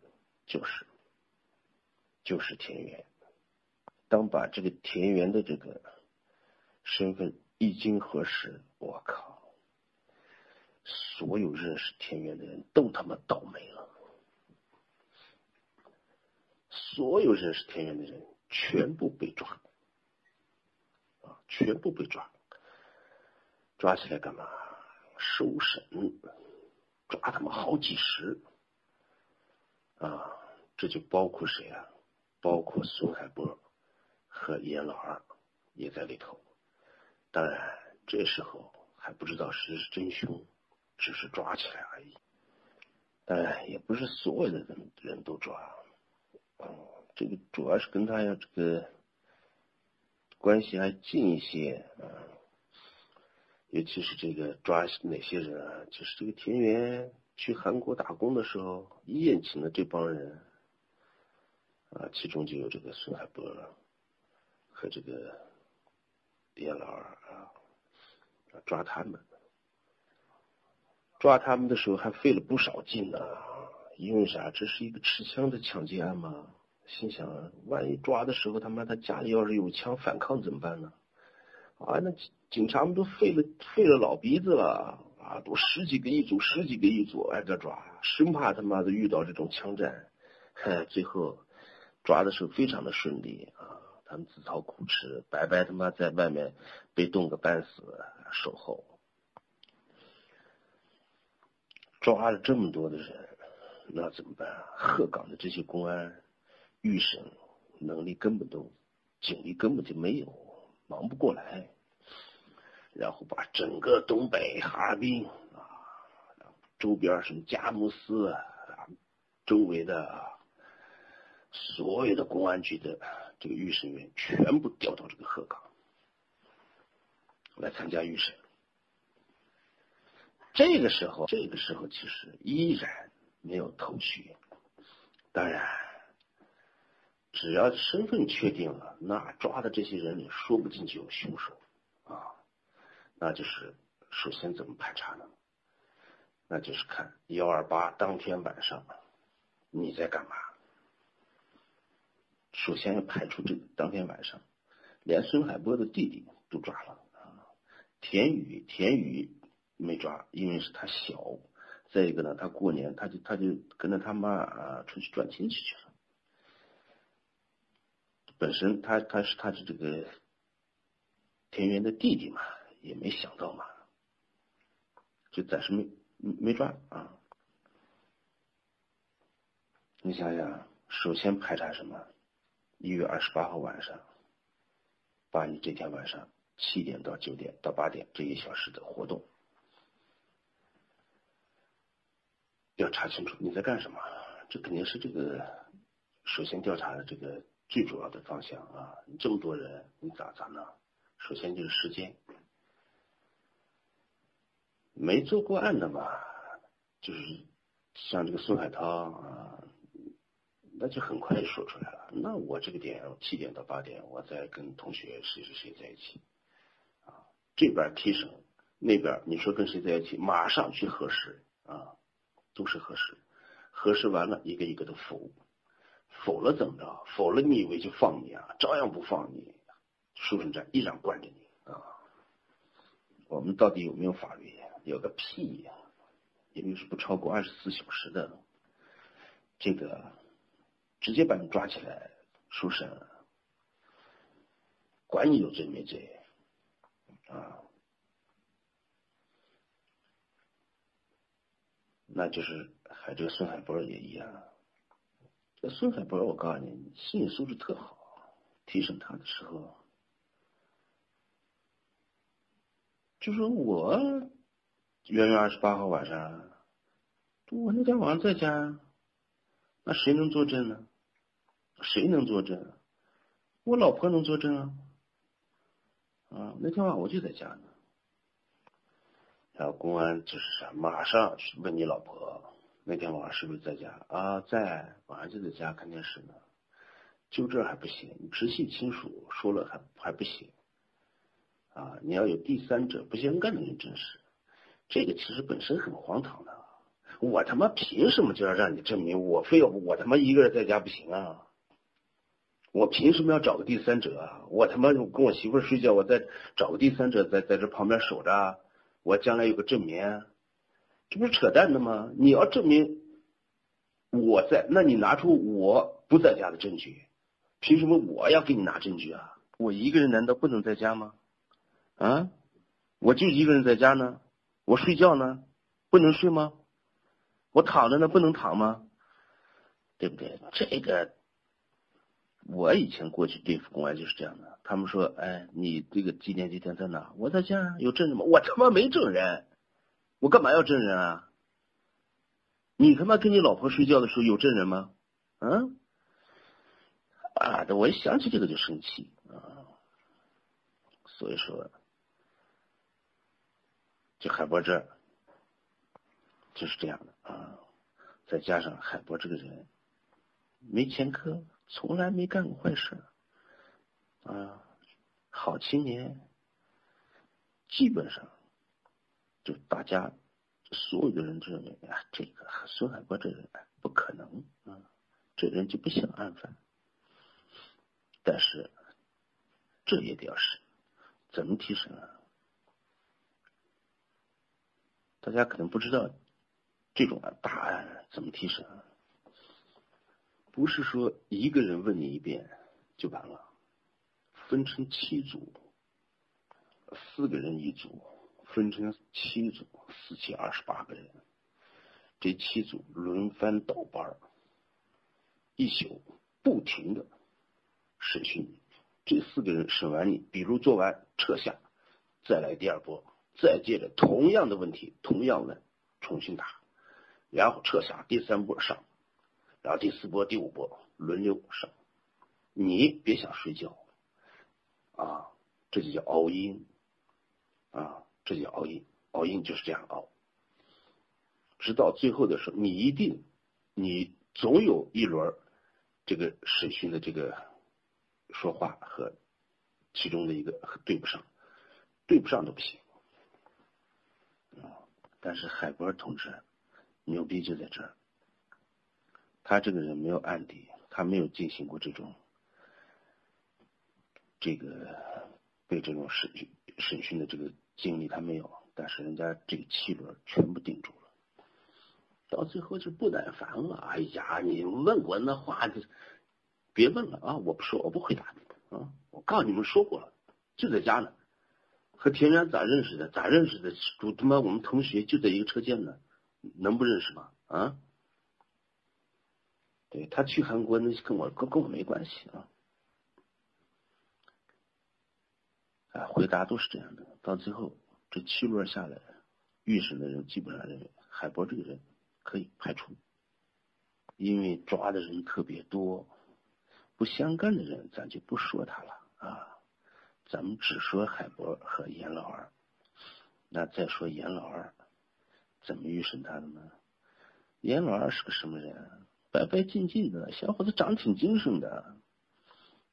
A: 就是就是田园。当把这个田园的这个身份一经核实，我靠！所有认识田园的人都他妈倒霉了，所有认识田园的人全部被抓，啊，全部被抓，抓起来干嘛？受审，抓他妈好几十，啊，这就包括谁啊？包括孙海波和严老二也在里头。当然，这时候还不知道谁是真凶。只是抓起来而已，哎，也不是所有的人人都抓，这个主要是跟他要这个关系还近一些，啊，尤其是这个抓哪些人啊，就是这个田园去韩国打工的时候宴请的这帮人，啊，其中就有这个孙海波和这个严老二啊，抓他们。抓他们的时候还费了不少劲呢，因为啥？这是一个持枪的抢劫案嘛。心想，万一抓的时候他妈他家里要是有枪反抗怎么办呢？啊，那警察们都费了费了老鼻子了啊，都十几个一组，十几个一组挨个抓，生怕他妈的遇到这种枪战。嗨，最后抓的时候非常的顺利啊，他们自讨苦吃，白白他妈在外面被冻个半死守候。抓了这么多的人，那怎么办？鹤岗的这些公安、预审能力根本都，警力根本就没有，忙不过来。然后把整个东北哈尔滨啊，周边什么佳木斯啊，周围的所有的公安局的这个预审员全部调到这个鹤岗来参加预审。这个时候，这个时候其实依然没有头绪。当然，只要身份确定了，那抓的这些人里说不定就有凶手啊。那就是首先怎么排查呢？那就是看幺二八当天晚上你在干嘛。首先要排除这个当天晚上，连孙海波的弟弟都抓了啊，田宇，田宇。没抓，因为是他小。再一个呢，他过年他就他就跟着他妈啊出去转亲戚去了。本身他他是他是这个田园的弟弟嘛，也没想到嘛，就暂时没没抓啊。你想想，首先排查什么？一月二十八号晚上，把你这天晚上七点到九点到八点这一小时的活动。要查清楚你在干什么，这肯定是这个首先调查的这个最主要的方向啊！你这么多人，你咋咋弄？首先就是时间，没做过案的嘛，就是像这个孙海涛啊，那就很快就说出来了。那我这个点七点到八点，我在跟同学谁谁谁在一起啊，这边提审，那边你说跟谁在一起，马上去核实啊，都是核实，核实完了一个一个的否，否了怎么着？否了你以为就放你啊？照样不放你。书生站依然关着你啊！我们到底有没有法律？有个屁呀！因为是不超过二十四小时的，这个直接把你抓起来，书生，管你有罪没罪啊？那就是还这个孙海波也一样。这孙海波，我告诉你，心理素质特好，提审他的时候。就说我元月二十八号晚上，我那天晚上在家，那谁能作证呢？谁能作证？我老婆能作证啊！啊，那天晚上我就在家呢。然后公安就是马上去问你老婆，那天晚上是不是在家？啊，在，晚上就在家看电视呢。就这还不行，直系亲属说了还还不行。啊，你要有第三者不相干的人证实，这个其实本身很荒唐的。我他妈凭什么就要让你证明我非要我他妈一个人在家不行啊？我凭什么要找个第三者啊？我他妈跟我媳妇睡觉，我再找个第三者在在这旁边守着，我将来有个证明，这不是扯淡的吗？你要证明我在，那你拿出我不在家的证据，凭什么我要给你拿证据啊？我一个人难道不能在家吗？啊，我就一个人在家呢，我睡觉呢，不能睡吗？我躺着呢，不能躺吗？对不对？这个，我以前过去对付公安就是这样的，他们说，哎，你这个几点几点在哪？我在家，有证人吗？我他妈没证人，我干嘛要证人啊？你他妈跟你老婆睡觉的时候有证人吗？嗯？啊，我一想起这个就生气啊，所以说。就海波这就是这样的啊，再加上海波这个人没前科，从来没干过坏事啊，好青年，基本上就大家所有的人认为啊，这个孙海波这人不可能啊，这人就不想案犯，但是这也得要审，怎么提审啊？大家可能不知道，这种大案怎么提审？不是说一个人问你一遍就完了，分成七组，四个人一组，分成七组，四七二十八个人，这七组轮番倒班一宿不停的审讯你。这四个人审完你，比如做完撤下，再来第二波。再接着同样的问题，同样的，重新打，然后撤下，第三波上，然后第四波、第五波轮流上，你别想睡觉，啊，这就叫熬鹰，啊，这叫熬鹰，熬鹰就是这样熬，直到最后的时候，你一定，你总有一轮这个审讯的这个说话和其中的一个对不上，对不上都不行。啊但是海波同志牛逼就在这儿，他这个人没有案底，他没有进行过这种这个被这种审讯审讯的这个经历，他没有。但是人家这个七轮全部顶住了，到最后就不耐烦了。哎呀，你问我那话就别问了啊！我不说，我不回答你啊！我告诉你们说过了，就在家呢。和田园咋认识的？咋认识的？主他妈我们同学就在一个车间呢，能不认识吗？啊？对他去韩国那跟我跟跟我没关系啊。啊，回答都是这样的。到最后这七轮下来，预审的人基本上认为海波这个人
B: 可以排除，因为抓的人特别多，不相干的人咱就不说他了啊，咱们只说海波和严老二。那再说严老二怎么预审他的呢？严老二是个什么人？白白净净的小伙子，长得挺精神的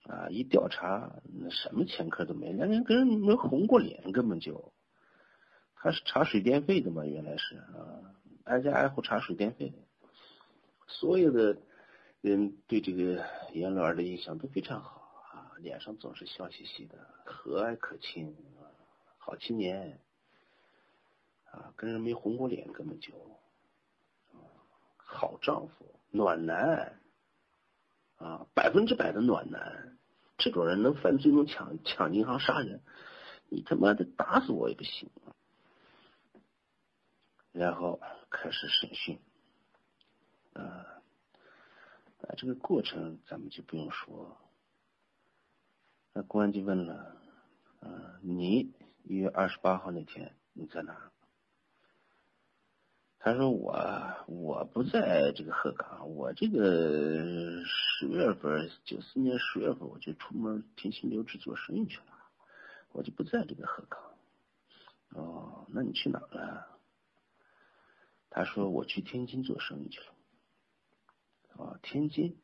B: 啊！一调查，那什么前科都没，连连跟人没红过脸，根本就。他是查水电费的嘛？原来是啊，挨家挨户查水电费。所有的人对这个严老二的印象都非常好啊，脸上总是笑嘻嘻的，和蔼可亲，好青年啊，跟人没红过脸，根本就好丈夫。暖男啊，百分之百的暖男，这种人能犯罪能抢抢银行杀人，你他妈的打死我也不行。然后开始审讯，啊，这个过程咱们就不用说。那公安就问了，啊，你一月二十八号那天你在哪？他说我我不在这个鹤岗，我这个十月份九四年十月份我就出门天津留置做生意去了，我就不在这个鹤岗。哦，那你去哪了？他说我去天津做生意去了。哦，天津，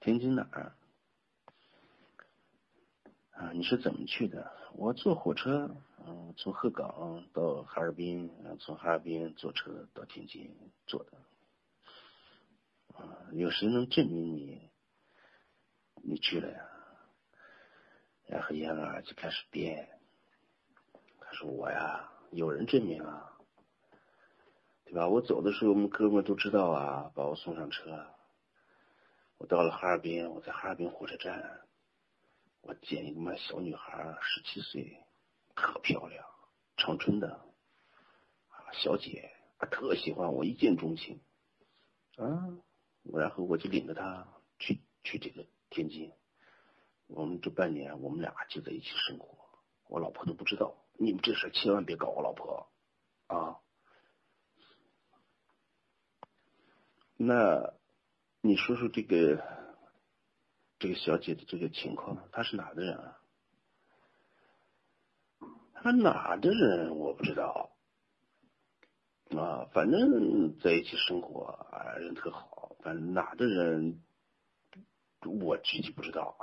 B: 天津哪儿？啊，你是怎么去的？我坐火车，嗯，从鹤岗到哈尔滨，从哈尔滨坐车到天津坐的。啊，有谁能证明你你去了呀？然后燕儿就开始编，他说我呀，有人证明啊，对吧？我走的时候，我们哥们都知道啊，把我送上车。我到了哈尔滨，我在哈尔滨火车站。我见一个嘛小女孩，十七岁，可漂亮，长春的，啊小姐，特喜欢我，一见钟情，啊，然后我就领着她去去这个天津，我们这半年我们俩就在一起生活，我老婆都不知道，你们这事千万别告我老婆，啊，那你说说这个。这个小姐的这个情况，她是哪的人啊？他哪的人我不知道，啊，反正在一起生活啊，人特好。反正哪的人，我具体不知道。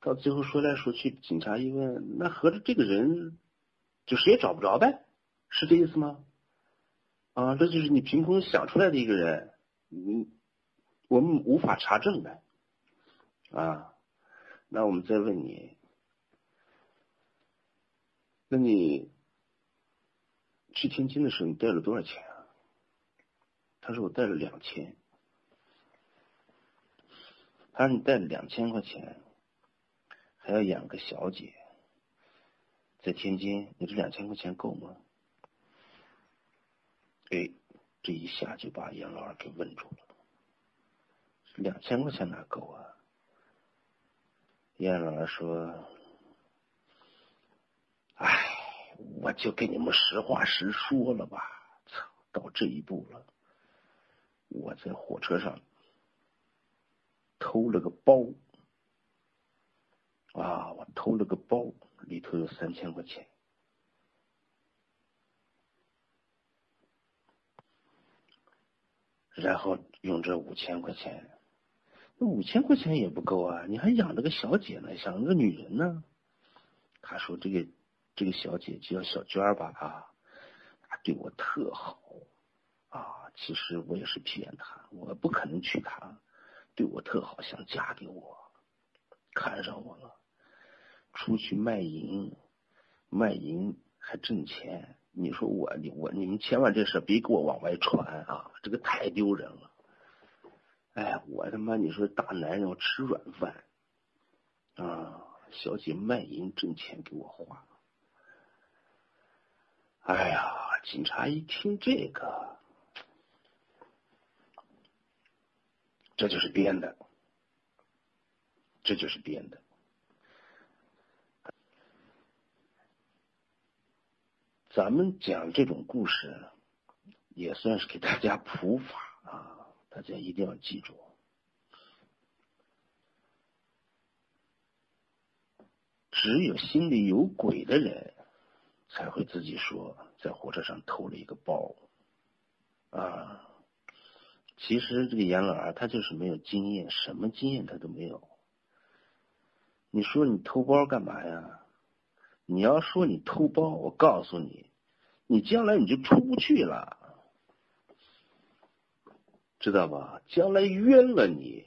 B: 到最后说来说去，警察一问，那合着这个人就谁也找不着呗？是这意思吗？啊，这就是你凭空想出来的一个人，嗯，我们无法查证的。啊，那我们再问你，那你去天津的时候，你带了多少钱啊？他说我带了两千。他说你带了两千块钱，还要养个小姐，在天津，你这两千块钱够吗？哎，这一下就把杨老二给问住了，两千块钱哪够啊？杨老二说：“哎，我就跟你们实话实说了吧。操，到这一步了，我在火车上偷了个包，啊，我偷了个包，里头有三千块钱，然后用这五千块钱。”那五千块钱也不够啊！你还养了个小姐呢，养了个女人呢。他说：“这个这个小姐姐叫小娟吧，啊，对我特好啊。其实我也是骗她，我不可能娶她，对我特好，想嫁给我，看上我了，出去卖淫，卖淫还挣钱。你说我你我你们千万这事别给我往外传啊，这个太丢人了。”哎，我他妈！你说大男人我吃软饭啊！小姐卖淫挣钱给我花。哎呀，警察一听这个，这就是编的，这就是编的。咱们讲这种故事，也算是给大家普法啊，大家一定要记住。只有心里有鬼的人，才会自己说在火车上偷了一个包啊。其实这个严老二他就是没有经验，什么经验他都没有。你说你偷包干嘛呀？你要说你偷包，我告诉你，你将来你就出不去了，知道吧？将来冤了你。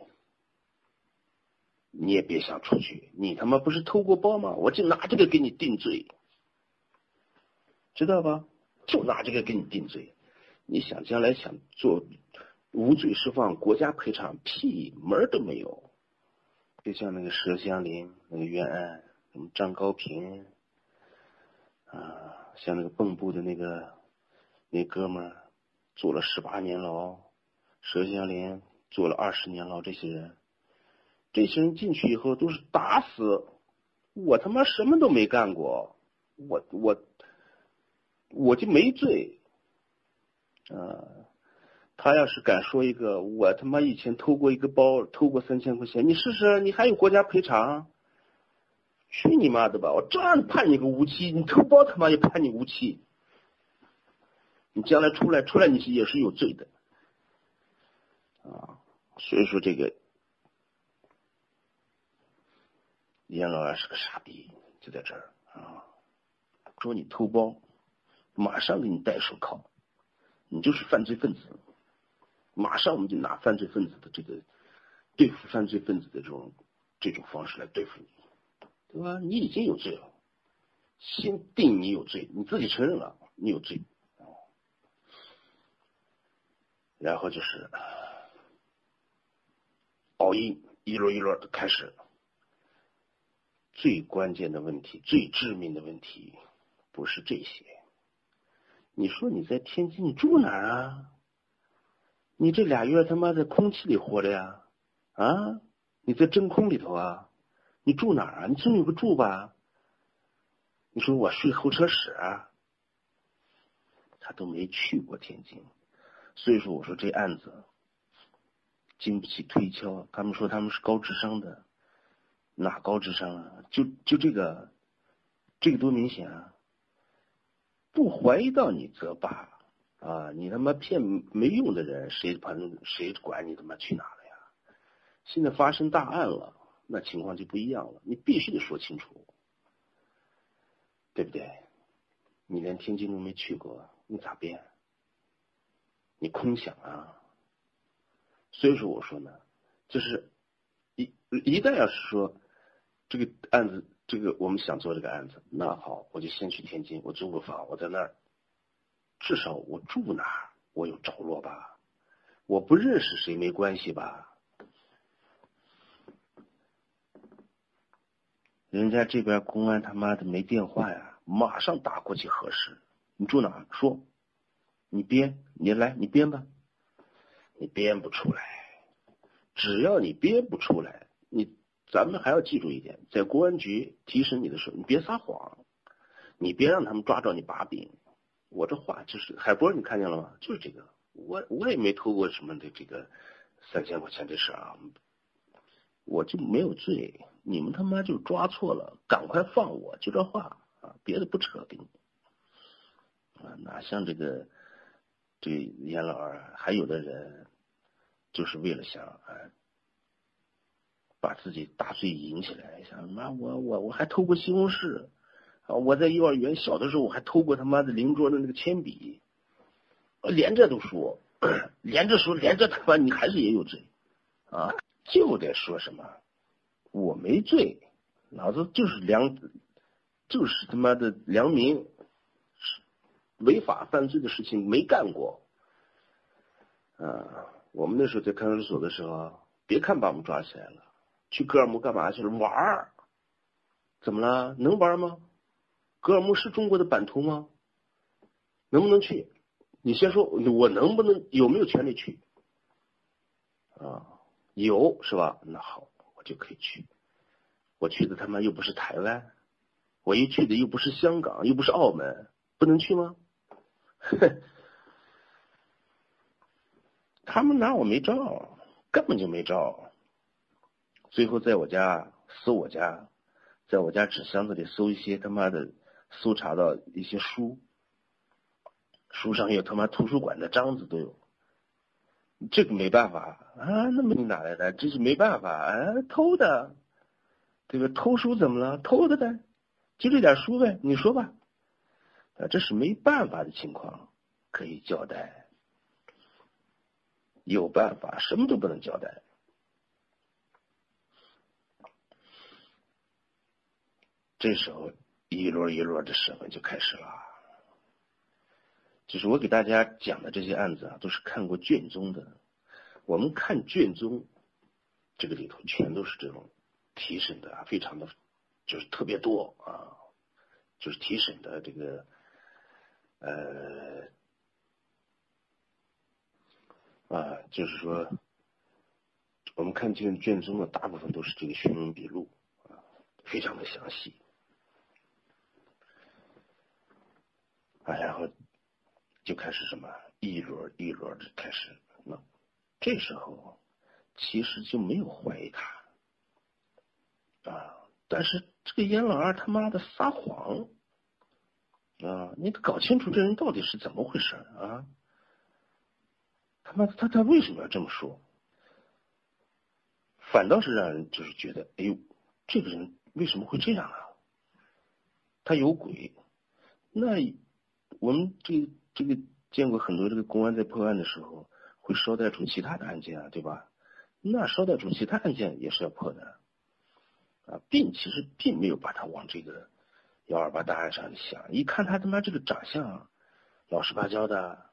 B: 你也别想出去，你他妈不是偷过包吗？我就拿这个给你定罪，知道吧？就拿这个给你定罪。你想将来想做无罪释放、国家赔偿，屁门都没有。就像那个佘祥林那个冤案，什么张高平啊，像那个蚌埠的那个那哥们儿坐了十八年牢，佘祥林坐了二十年牢，这些人。这些人进去以后都是打死，我他妈什么都没干过，我我我就没罪，啊，他要是敢说一个我他妈以前偷过一个包，偷过三千块钱，你试试，你还有国家赔偿？去你妈的吧！我照样判你个无期，你偷包他妈也判你无期，你将来出来出来你是也是有罪的，啊，所以说这个。严老二是个傻逼，就在这儿啊！说你偷包，马上给你戴手铐，你就是犯罪分子。马上我们就拿犯罪分子的这个对付犯罪分子的这种这种方式来对付你，对吧？你已经有罪了，先定你有罪，你自己承认了你有罪，然后就是熬鹰一轮一轮的开始。最关键的问题，最致命的问题，不是这些。你说你在天津，你住哪儿啊？你这俩月他妈在空气里活着呀？啊？你在真空里头啊？你住哪儿啊？你总有个住吧？你说我睡候车室啊？他都没去过天津，所以说我说这案子经不起推敲。他们说他们是高智商的。哪高智商啊？就就这个，这个多明显啊！不怀疑到你则罢啊！你他妈骗没用的人，谁管谁管你他妈去哪了呀？现在发生大案了，那情况就不一样了。你必须得说清楚，对不对？你连天津都没去过，你咋变？你空想啊！所以说我说呢，就是一一旦要是说。这个案子，这个我们想做这个案子，那好，我就先去天津，我租个房，我在那儿，至少我住哪儿，我有着落吧？我不认识谁没关系吧？人家这边公安他妈的没电话呀，马上打过去核实，你住哪？说，你编，你来，你编吧，你编不出来，只要你编不出来，你。咱们还要记住一点，在公安局提审你的时候，你别撒谎，你别让他们抓着你把柄。我这话就是海波，你看见了吗？就是这个，我我也没偷过什么的这个三千块钱的事啊，我就没有罪。你们他妈就抓错了，赶快放我，就这话啊，别的不扯给你啊，哪像这个这严老二，还有的人就是为了想啊。把自己大罪引起来，想妈我我我还偷过西红柿啊！我在幼儿园小的时候我还偷过他妈的邻桌的那个铅笔，连着都说，连着说，连着他妈你还是也有罪啊！就得说什么我没罪，老子就是良，就是他妈的良民，违法犯罪的事情没干过啊！我们那时候在看守所的时候，别看把我们抓起来了。去格尔木干嘛去了？玩儿？怎么了？能玩吗？格尔木是中国的版图吗？能不能去？你先说，我能不能有没有权利去？啊，有是吧？那好，我就可以去。我去的他妈又不是台湾，我一去的又不是香港，又不是澳门，不能去吗？哼！他们拿我没招，根本就没招。最后在我家搜我家，在我家纸箱子里搜一些他妈的，搜查到一些书，书上有他妈图书馆的章子都有。这个没办法啊，那么你哪来的？这是没办法啊，偷的，对吧？偷书怎么了？偷的呗，就这点书呗，你说吧。啊，这是没办法的情况，可以交代。有办法，什么都不能交代。这时候一摞一摞的审问就开始了。就是我给大家讲的这些案子啊，都是看过卷宗的。我们看卷宗，这个里头全都是这种提审的，非常的，就是特别多啊，就是提审的这个。呃，啊，就是说，我们看卷卷宗的大部分都是这个询问笔录啊，非常的详细啊，然后就开始什么一轮一轮的开始，那这时候其实就没有怀疑他啊，但是这个严老二他妈的撒谎。啊，你得搞清楚这人到底是怎么回事啊！他妈，他他为什么要这么说？反倒是让人就是觉得，哎呦，这个人为什么会这样啊？他有鬼？那我们这这个见过很多这个公安在破案的时候，会捎带出其他的案件啊，对吧？那捎带出其他案件也是要破的啊，并其实并没有把他往这个。幺二八大案上想，一看他他妈这个长相，老实巴交的，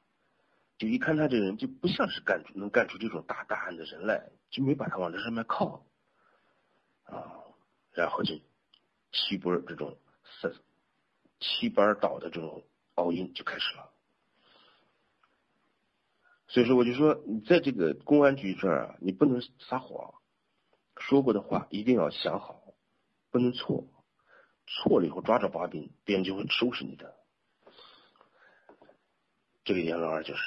B: 就一看他这人就不像是干能干出这种大大案的人来，就没把他往这上面靠，啊，然后就七波这种三七班倒的这种奥运就开始了。所以说，我就说你在这个公安局这儿，你不能撒谎，说过的话一定要想好，不能错。错了以后抓着把柄，别人就会收拾你的。这个严老二就是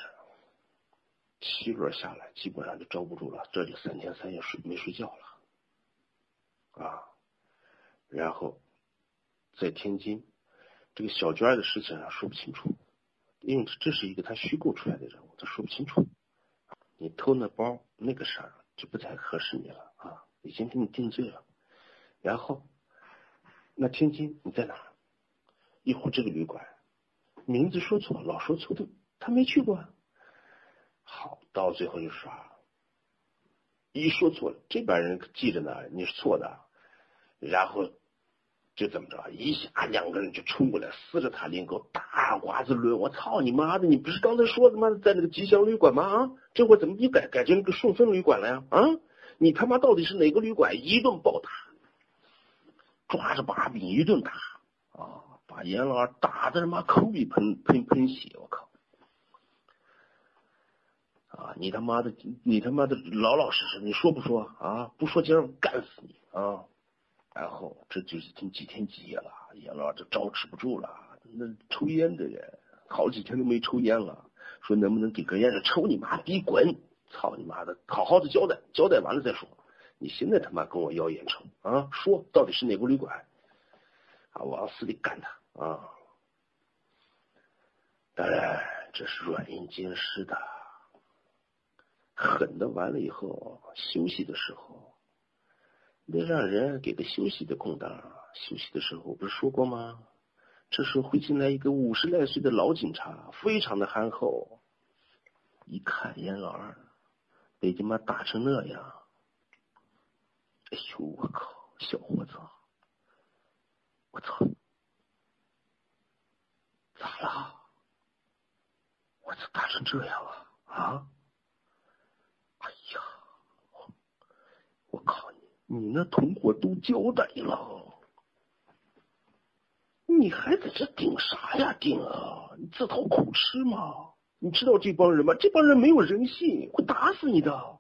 B: 七轮下来，基本上就招不住了，这就三天三夜睡没睡觉了啊。然后在天津，这个小娟的事情啊说不清楚，因为这是一个他虚构出来的人物，他说不清楚。你偷那包那个事儿就不太合适你了啊，已经给你定罪了。然后。那天津你在哪？一会儿这个旅馆名字说错，老说错的，他没去过。好，到最后就说，一说错了，这帮人记着呢，你是错的，然后就怎么着，一下两个人就冲过来，撕着他领口，大瓜子抡，我操你妈的！你不是刚才说他妈的在那个吉祥旅馆吗？啊，这会怎么又改改成那个顺丰旅馆了呀？啊，你他妈到底是哪个旅馆？一顿暴打。抓着把柄一顿打啊，把严老二打的他妈口里喷喷喷血，我靠！啊，你他妈的，你他妈的老老实实，你说不说啊？不说，今儿干死你啊！然后这就已经几天几夜了，阎老二就招持不住了。那抽烟的人好几天都没抽烟了，说能不能给根烟？抽你妈逼滚！操你妈的，好好的交代，交代完了再说。你现在他妈跟我要烟抽啊？说到底是哪个旅馆？啊，往死里干他啊！当然这是软硬兼施的，狠的完了以后，休息的时候得让人给个休息的空档。休息的时候我不是说过吗？这时候会进来一个五十来岁的老警察，非常的憨厚。一看严老二被他妈打成那样。哎呦，我靠，小伙子，我操，咋了？我咋打成这样了？啊？哎呀，我靠你！那同伙都交代了，你还在这顶啥呀顶啊？你自讨苦吃吗？你知道这帮人吗？这帮人没有人性，会打死你的，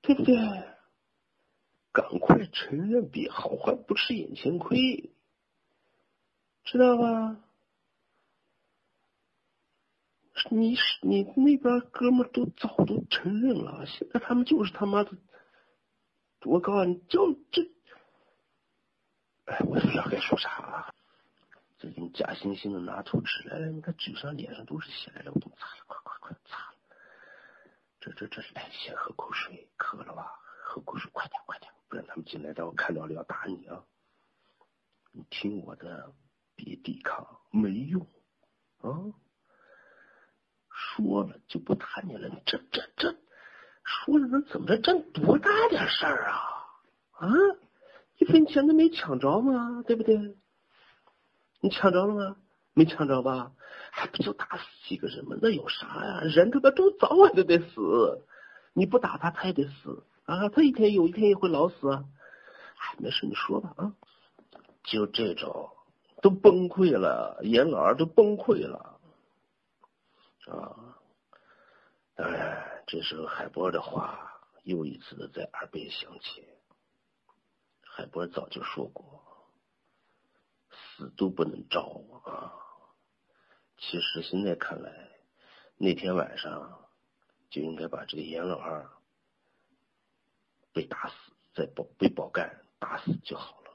B: 对不对？赶快承认，别好汉不吃眼前亏，知道吧？
A: 你是你那边哥们都早都承认了，现在他们就是他妈的，我告诉你，就这，哎，我也不知道该说啥了。
B: 最近假惺惺的拿出纸来了，你看嘴上脸上都是血来了，我给你擦了，快快快擦。这这这，来，先喝口水，渴了吧？喝口水，快点快点，不然他们进来，待会看到了要打你啊！你听我的，别抵抗，没用啊！说了就不打你了，你这这这，说了能怎么着？占多大点事儿啊？啊，一分钱都没抢着吗？对不对？你抢着了吗？没抢着吧？还不就打死几个人吗？那有啥呀？人他妈都早晚都得死，你不打他，他也得死啊！他一天有一天也会老死。哎，没事，你说吧啊。就这种都崩溃了，严老二都崩溃了啊！当然，这时候海波的话又一次的在耳边响起。海波早就说过。死都不能招啊！其实现在看来，那天晚上就应该把这个严老二被打死，在保被保干打死就好了。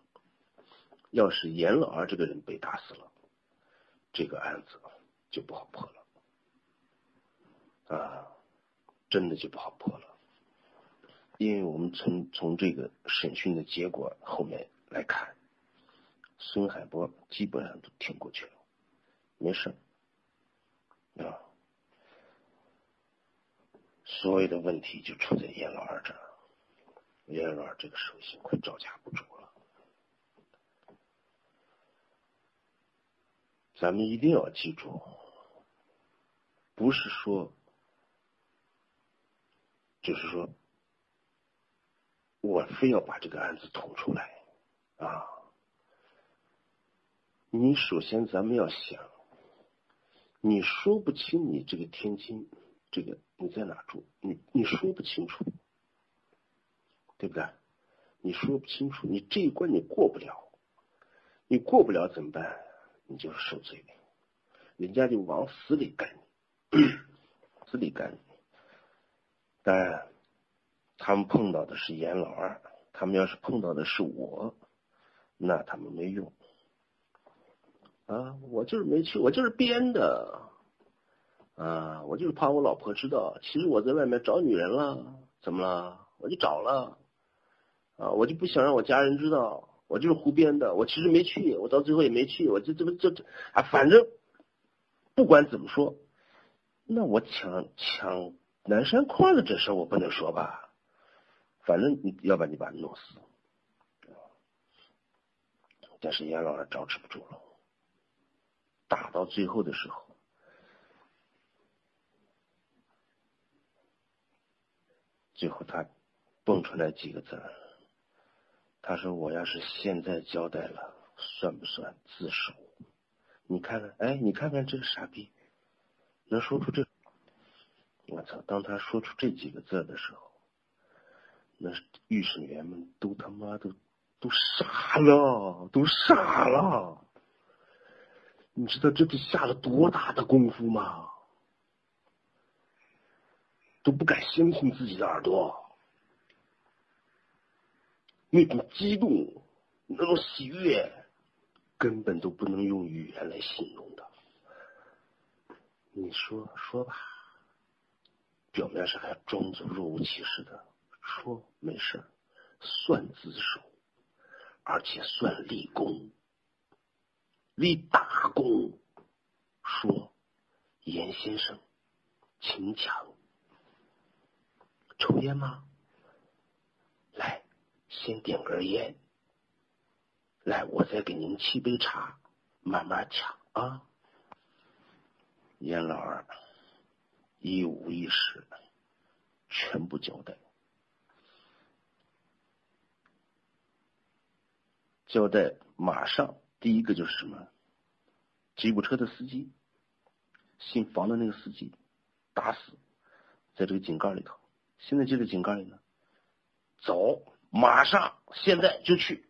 B: 要是严老二这个人被打死了，这个案子就不好破了啊！真的就不好破了，因为我们从从这个审讯的结果后面来看。孙海波基本上都挺过去了，没事啊。所有的问题就出在严老二这儿，严老二这个时候已经快招架不住了。咱们一定要记住，不是说，就是说，我非要把这个案子捅出来啊。你首先，咱们要想，你说不清你这个天津，这个你在哪住，你你说不清楚，对不对？你说不清楚，你这一关你过不了，你过不了怎么办？你就是受罪，人家就往死里干你，死里干你。当然，他们碰到的是严老二，他们要是碰到的是我，那他们没用。啊，我就是没去，我就是编的，啊，我就是怕我老婆知道，其实我在外面找女人了，怎么了？我就找了，啊，我就不想让我家人知道，我就是胡编的，我其实没去，我到最后也没去，我这这不这这啊，反正不管怎么说，那我抢抢南山矿的这事我不能说吧，反正你要把你把弄死，但是严老二招持不住了。打到最后的时候，最后他蹦出来几个字他说：“我要是现在交代了，算不算自首？”你看看，哎，你看看这个傻逼，能说出这……我操！当他说出这几个字的时候，那预审员们都他妈都都傻了，都傻了。你知道这得下了多大的功夫吗？都不敢相信自己的耳朵，那种激动，那种喜悦，根本都不能用语言来形容的。你说说吧，表面上还装作若无其事的说没事，算自首，而且算立功。立大功，说严先生，请讲。抽烟吗？来，先点根烟。来，我再给您沏杯茶，慢慢抢啊。严老二一五一十全部交代，交代马上。第一个就是什么？吉普车的司机，姓房的那个司机，打死在这个井盖里头。现在就在井盖里呢。走，马上，现在就去。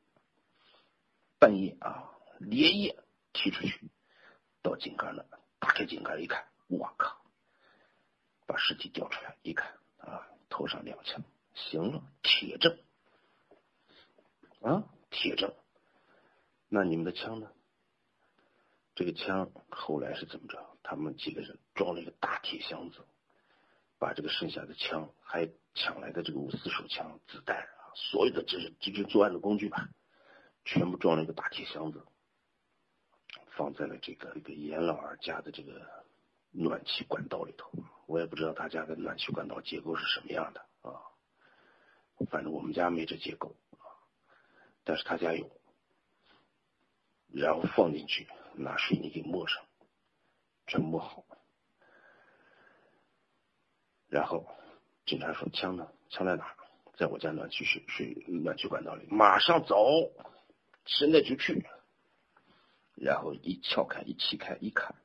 B: 半夜啊，连夜踢出去，到井盖那，打开井盖一看，我靠，把尸体调出来一看啊，头上两枪，行了，铁证啊，铁证。那你们的枪呢？这个枪后来是怎么着？他们几个人装了一个大铁箱子，把这个剩下的枪，还抢来的这个五四手枪、子弹啊，所有的这是这就作案的工具吧，全部装了一个大铁箱子，放在了这个这个严老二家的这个暖气管道里头。我也不知道他家的暖气管道结构是什么样的啊，反正我们家没这结构啊，但是他家有。然后放进去，拿水泥给抹上，全抹好。然后警察说：“枪呢？枪在哪？在我家暖气水水暖气管道里。马上走，现在就去。”然后一撬开，一起开，一看，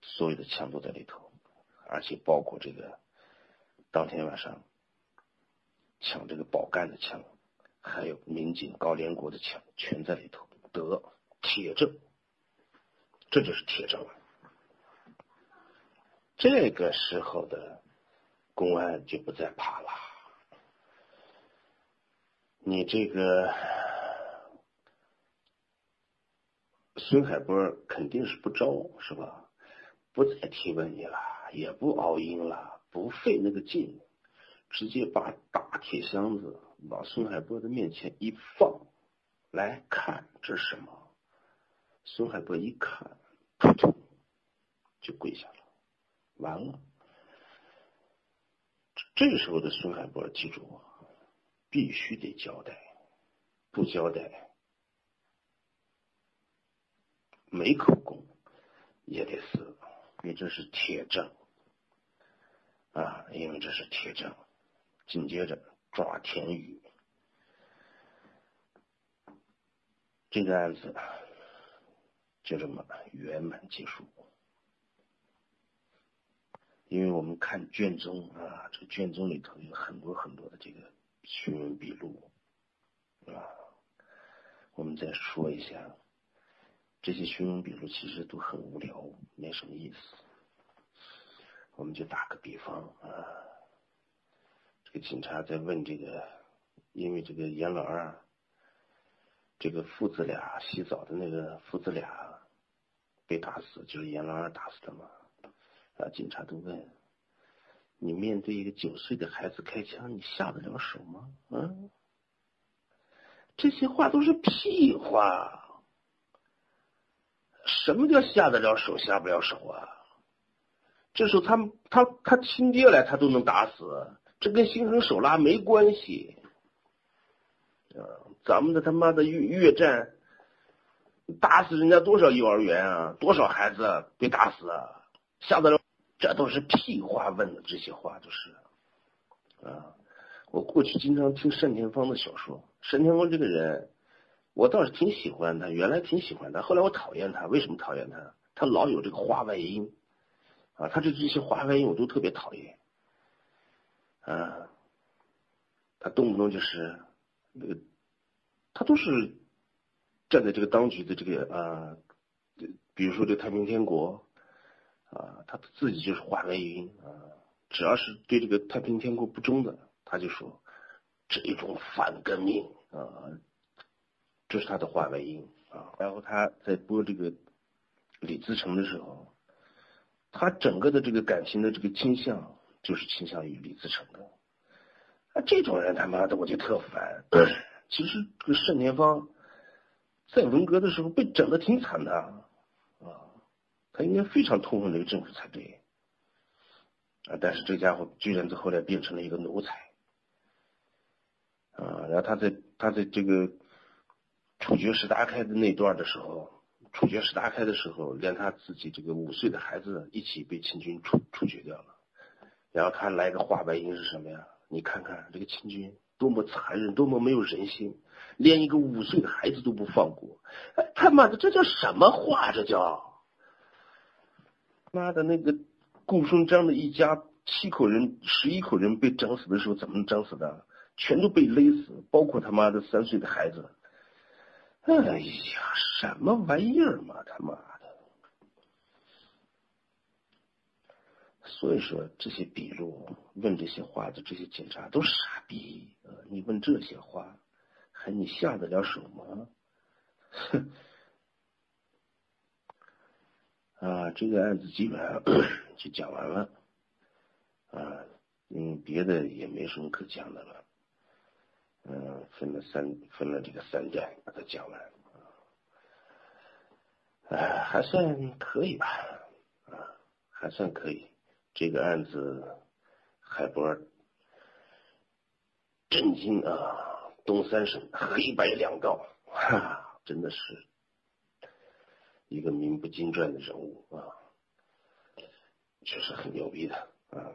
B: 所有的枪都在里头，而且包括这个当天晚上抢这个保干的枪。还有民警高连国的枪全在里头，得铁证，这就是铁证了。这个时候的公安就不再怕了。你这个孙海波肯定是不招，是吧？不再提问你了，也不熬鹰了，不费那个劲，直接把大铁箱子。往孙海波的面前一放，来看这是什么？孙海波一看，扑通就跪下了。完了，这时候的孙海波记住，必须得交代，不交代没口供也得死，因为这是铁证啊，因为这是铁证。紧接着。抓田宇，这个案子就这么圆满结束。因为我们看卷宗啊，这卷宗里头有很多很多的这个询问笔录啊，我们再说一下，这些询问笔录其实都很无聊，没什么意思。我们就打个比方啊。这个警察在问这个，因为这个严老二，这个父子俩洗澡的那个父子俩被打死，就是严老二打死的嘛？啊，警察都问你面对一个九岁的孩子开枪，你下得了手吗？嗯，这些话都是屁话。什么叫下得了手，下不了手啊？这时候他他他亲爹来，他都能打死。这跟心狠手辣没关系，啊，咱们的他妈的越越战，打死人家多少幼儿园啊，多少孩子被打死啊，吓得了，这都是屁话，问的这些话都是，啊，我过去经常听单田芳的小说，单田芳这个人，我倒是挺喜欢他，原来挺喜欢他，后来我讨厌他，为什么讨厌他？他老有这个话外音，啊，他这这些话外音我都特别讨厌。啊，他动不动就是那个，他都是站在这个当局的这个啊，比如说这太平天国啊，他自己就是话外音啊，只要是对这个太平天国不忠的，他就说这种反革命啊，这是他的话外音啊。然后他在播这个李自成的时候，他整个的这个感情的这个倾向。就是倾向于李自成的，啊，这种人他妈的我就特烦。其实这个盛田芳在文革的时候被整的挺惨的，啊，他应该非常痛恨这个政府才对，啊，但是这家伙居然在后来变成了一个奴才，啊，然后他在他在这个处决石达开的那段的时候，处决石达开的时候，连他自己这个五岁的孩子一起被清军处处决掉了。然后他来个话外音是什么呀？你看看这个清军多么残忍，多么没有人性，连一个五岁的孩子都不放过。哎，他妈的，这叫什么话？这叫妈的那个顾顺章的一家七口人、十一口人被整死的时候，怎么能整死的？全都被勒死，包括他妈的三岁的孩子。哎呀，什么玩意儿嘛！他妈的。所以说这些笔录问这些话的这些警察都傻逼啊，你问这些话，还你下得了手吗？哼！啊，这个案子基本上 就讲完了，啊，嗯，别的也没什么可讲的了，嗯，分了三分了这个三段把它讲完，啊，还算可以吧，啊，还算可以。这个案子，海波震惊啊！东三省黑白两道，哈，真的是一个名不经传的人物啊，确实很牛逼的啊。